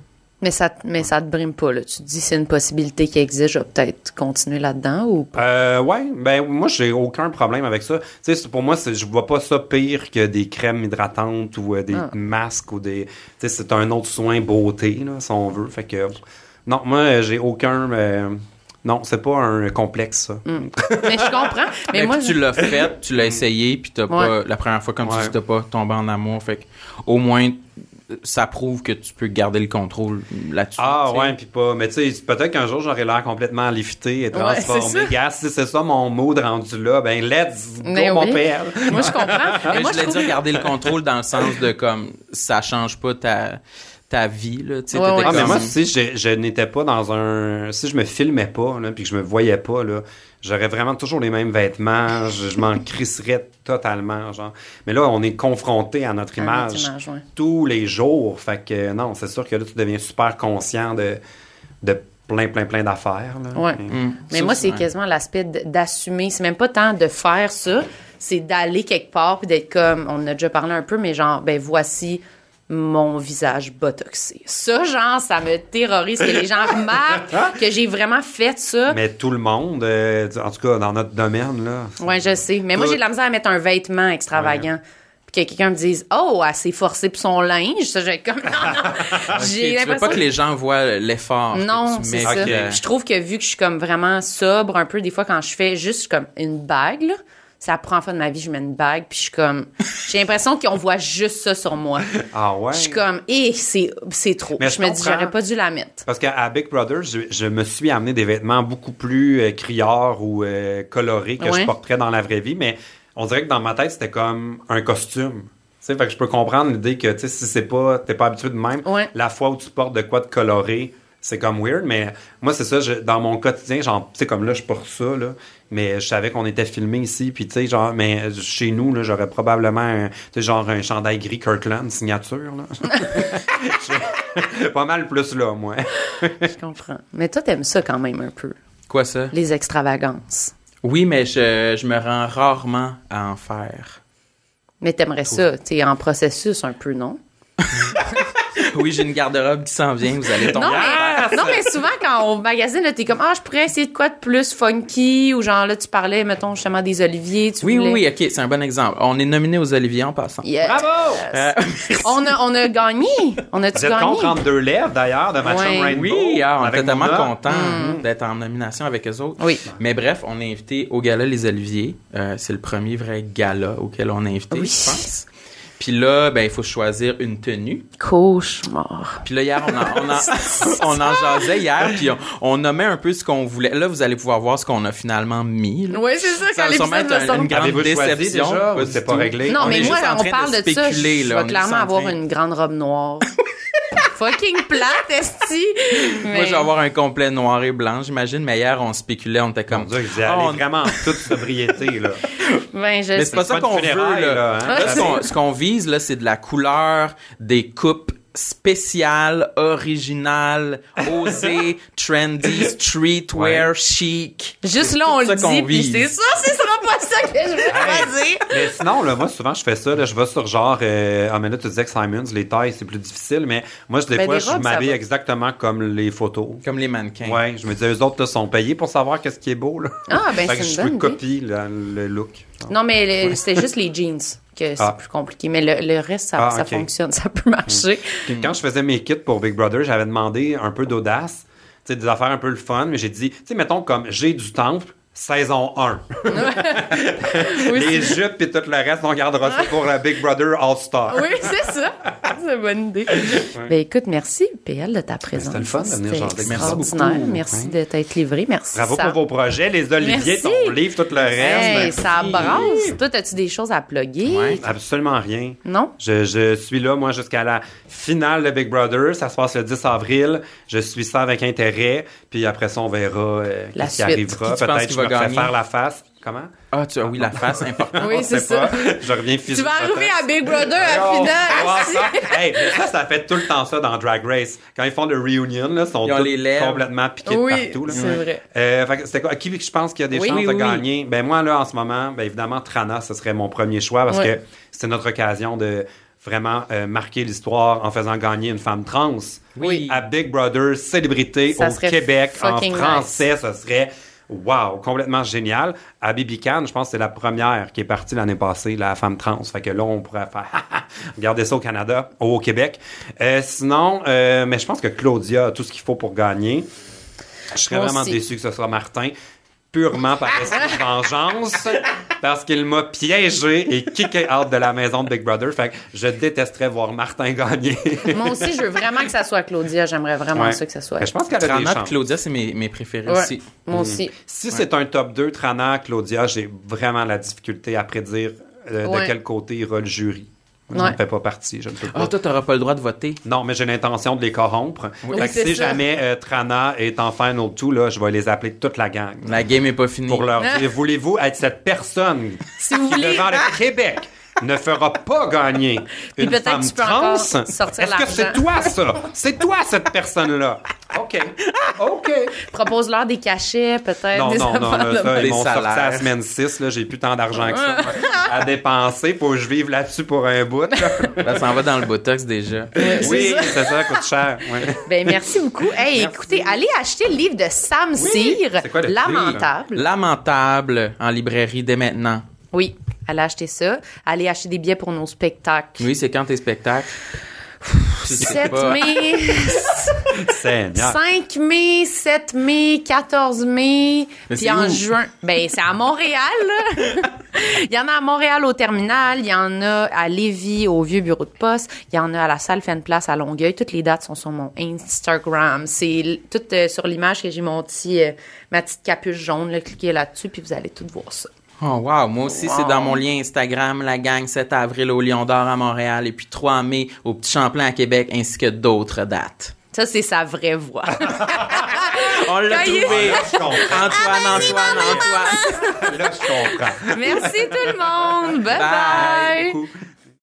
Mais ça, mais ça te brime pas, là. Tu te dis, c'est une possibilité qui existe, je vais peut-être continuer là-dedans ou pas? Euh, ouais, ben moi j'ai aucun problème avec ça. Tu sais, pour moi, c'est- je vois pas ça pire que des crèmes hydratantes ou euh, des Ah. masques ou des. Tu sais, c'est un autre soin beauté là, si on veut. Fait que non, moi euh, j'ai aucun. euh, non, c'est pas un complexe ça. Mais je comprends. *laughs* Mais, Mais moi, puis tu l'as fait, tu l'as essayé, puis t'as pas, la première fois, comme tu Ouais. dis, t'as pas tombé en amour. Fait que, au moins, ça prouve que tu peux garder le contrôle là-dessus. Ah ouais, puis pas. Mais tu sais, peut-être qu'un jour j'aurai l'air complètement lifté et c'est transformé. ça. Gars, si c'est ça mon mood rendu là, ben let's go Mais mon oui. père. moi, je comprends. *laughs* Mais moi, je je voulais trouve... dire garder le contrôle dans le sens de comme ça change pas ta ta vie là, tu sais Ouais, ouais. Ah, mais moi, si je, je n'étais pas dans un. Si je me filmais pas, là, puis que je me voyais pas, là, j'aurais vraiment toujours les mêmes vêtements, je, je m'en *laughs* crisserais totalement, genre. Mais là, on est confronté à notre À image, notre image, ouais. tous les jours. Fait que non, c'est sûr que là, tu deviens super conscient de, de plein, plein, plein d'affaires. là. Ouais. Hum. Mais Ça, moi, c'est ouais. quasiment l'aspect d'assumer. C'est même pas tant de faire ça, c'est d'aller quelque part puis d'être comme, on en a déjà parlé un peu, mais genre, ben voici mon visage botoxé. Ça, genre, ça me terrorise que les gens *laughs* remarquent que j'ai vraiment fait ça. Mais tout le monde, euh, en tout cas, dans notre domaine, là. Ouais, je sais. Mais moi, j'ai de la misère à mettre un vêtement extravagant. Puis que quelqu'un me dise, oh, elle s'est forcée pour son linge. Ça, j'ai comme, non, non. *laughs* Tu veux pas que les gens voient l'effort. Non, c'est ça. Je trouve que vu que je suis comme vraiment sobre un peu, des fois quand je fais juste comme une bague, là, C'est la première fois de ma vie je mets une bague, puis je suis comme, j'ai l'impression qu'on voit juste ça sur moi. Ah ouais? Je suis comme, et c'est, c'est trop. Mais je je me dis, j'aurais pas dû la mettre. Parce qu'à Big Brother, je, je me suis amené des vêtements beaucoup plus euh, criards ou euh, colorés que Ouais. je porterais dans la vraie vie, mais on dirait que dans ma tête, c'était comme un costume. Tu sais, fait que je peux comprendre l'idée que, tu sais, si c'est pas, t'es pas habitué de même, Ouais. la fois où tu portes de quoi de coloré, c'est comme weird, mais moi, c'est ça, je- dans mon quotidien, genre, tu sais, comme là, je porte ça, là, mais je savais qu'on était filmé ici, puis tu sais, genre, mais chez nous, là, j'aurais probablement, un, tu sais, genre, un chandail gris Kirkland signature, là. *laughs* Pas mal plus là, moi. Je comprends. Mais toi, t'aimes ça quand même un peu. Quoi ça? Les extravagances. Oui, mais je, je me rends rarement à en faire. Mais t'aimerais ça, tu en processus un peu, non? *laughs* *laughs* Oui, j'ai une garde-robe qui s'en vient, vous allez tomber. Non, mais, non, mais souvent, quand on magasine, là, t'es comme, ah, je pourrais essayer de quoi de plus funky, ou genre, là, tu parlais, mettons, justement, des oliviers, tu Oui, voulais... oui, oui, ok, c'est un bon exemple. On est nominé aux Oliviers en passant. Yes. Bravo! Euh, *laughs* On a, on a gagné. On a-tu Vous êtes gagné? contre 32 lèvres, d'ailleurs, de Match Ouais. Rainbow. oui, ah, on est avec tellement contents hein, d'être en nomination avec eux autres. Oui. Mais bref, on est invité au gala Les Oliviers. Euh, c'est le premier vrai gala auquel on est invité, Oui. je pense. Puis là, ben, il faut choisir une tenue. Cauchemar. Puis là, hier, on en, *laughs* *laughs* on en, on en jasait hier, puis on, on nommait un peu ce qu'on voulait. Là, vous allez pouvoir voir ce qu'on a finalement mis. là. Oui, c'est ça, Ça quand l'épisode va un- une sortir. grande Avez-vous déception. déjà ou Pas c'est pas réglé? Non, On mais est moi, on train parle de, ça. spéculer, Je là. On vais est clairement avoir une grande robe noire. *laughs* Fucking plate, esti. Moi, je vais avoir un complet noir et blanc, j'imagine. Mais hier, on spéculait, on était comme... Dieu, on- vraiment en toute sobriété, là. Ben, je Mais c'est pas ça qu'on veut, là. là, hein? Là, ce qu'on- ce qu'on vise, là, c'est de la couleur, des coupes spéciales, originales, osées, *laughs* trendy, streetwear, chic. Juste là, on le dit, puis c'est ça, ce sera pas ça que je vais choisir. Mais sinon, là, moi, souvent, je fais ça. Là, je vais sur genre. Euh, ah, mais là, tu disais que Simons, les tailles, c'est plus difficile. Mais moi, je- des Ben, fois, des je m'habille exactement comme les photos. Comme les mannequins. Ouais, je me disais, eux autres, là, sont payés pour savoir qu'est-ce qui est beau, là. Ah, ben, fait que c'est je une peux bonne idée. copier là, le look. Non, mais le- c'était juste les jeans que c'est Ah. plus compliqué. Mais le, le reste, ça, Ah, ça fonctionne, ça peut marcher. Quand je faisais mes kits pour Big Brother, j'avais demandé un peu d'audace, des affaires un peu le fun, mais j'ai dit, tu sais, mettons comme j'ai du temple, saison 1. Oui, *laughs* Les jupes et tout le reste, on gardera ça pour la Big Brother All-Star. oui, c'est ça. C'est une bonne idée. Ben écoute, merci PL de ta présence. c'était le fun de venir jaser. Merci beaucoup. Merci Ouais. de t'être livré. Merci. Bravo pour vos projets, les Oliviers, Merci. ton livre, tout le reste. Hey, Merci. ça brasse. Toi, as-tu des choses à plugger? Absolument rien. Non? Je, je suis là, moi, jusqu'à la finale de Big Brother. Ça se passe le 10 avril. Je suis ça avec intérêt. Puis après ça, on verra euh, La qu'est-ce qui suite. arrivera. Qui tu penses Peut-être que qui je va me ferai gagner? faire la face. Comment? Ah, tu as, oui, la face, important. Oui, On c'est sait pas. ça. Je reviens Tu physiquement. vas arriver à Big Brother à Oh, finale. oh, aussi. ça, hey, mais ça, ça fait tout le temps ça dans Drag Race. Quand ils font le reunion, là, ils sont Ils ont tous les lèvres. complètement piqués Oui, de partout. là. c'est vrai. Euh, fait que c'était quoi? Qui je pense qu'il y a des Oui, chances de oui. gagner? Ben moi, là, en ce moment, ben évidemment, Trana, ce serait mon premier choix parce Ouais. que c'est notre occasion de vraiment euh, marquer l'histoire en faisant gagner une femme trans. Oui. À Big Brother, célébrité Ça au Québec, en français, ça serait wow, complètement génial. À Bibi Can, je pense que c'est la première qui est partie l'année passée, la femme trans. Fait que là, on pourrait faire *laughs* regarder ça au Canada, au Québec. Euh, sinon, euh, mais je pense que Claudia a tout ce qu'il faut pour gagner. Je serais Moi vraiment aussi. déçu que ce soit Martin. Purement par *laughs* esprit de vengeance, parce qu'il m'a piégé et kické out de la maison de Big Brother. Fait que je détesterais voir Martin gagner. *laughs* Moi aussi, je veux vraiment que ça soit Claudia. J'aimerais vraiment Ouais. ça que ça soit. Mais je pense qu'elle a des Trana et chances. Claudia, c'est mes, mes préférés Ouais. aussi. Moi aussi. Si c'est un top 2, Trana, Claudia, j'ai vraiment la difficulté à prédire euh, Ouais. de quel côté ira le jury. Je Ouais. ne fais pas partie, je ne peux pas. Ah, toi, t'auras pas le droit de voter. Non, mais j'ai l'intention de les corrompre. Oui, Fait que si ça. jamais euh, Trana est en final tout, là, je vais les appeler toute la gang. La game est pas finie. Pour leur dire, voulez-vous être cette personne Si vous qui, voulez. devant le Québec, ne fera pas gagner une peut-être femme tu peux trans? Est-ce que c'est toi, ça? C'est toi, cette personne-là? OK. *laughs* OK. Propose-leur des cachets, peut-être. Non, des non, non, là, de ça, ils m'ont sorti à la semaine 6, là, j'ai plus tant d'argent que ça à dépenser. Faut que je vive là-dessus pour un bout. là. *laughs* Ça s'en va dans le Botox déjà. oui, c'est ça, ça coûte cher. ouais. Ben, merci beaucoup. Hey, écoutez, allez acheter le livre de Sam Cyr, C'est quoi? Lamentable. Lamentable en librairie dès maintenant. Oui, allez acheter ça. Allez acheter des billets pour nos spectacles. Oui, c'est quand tes spectacles? tu sais 7 pas. mai, *laughs* Seigneur. 5 mai, 7 mai, 14 mai, puis en où? juin. Ben, c'est à Montréal, là. *laughs* Il y en a à Montréal au terminal, il y en a à Lévis au vieux bureau de poste, il y en a à la salle Fan Place à Longueuil. Toutes les dates sont sur mon Instagram. C'est tout euh, sur l'image que j'ai mon petit, euh, ma petite capuche jaune, là. Cliquez là-dessus, puis vous allez tout voir ça. Oh wow, moi aussi c'est dans mon lien Instagram, la gang 7 avril au Lion d'Or à Montréal et puis 3 mai au Petit Champlain à Québec ainsi que d'autres dates. Ça, c'est sa vraie voix. *laughs* On l'a trouvé. Là, je comprends. Antoine, Antoine, Antoine. Là, je comprends. Merci tout le monde. Bye bye. Bye.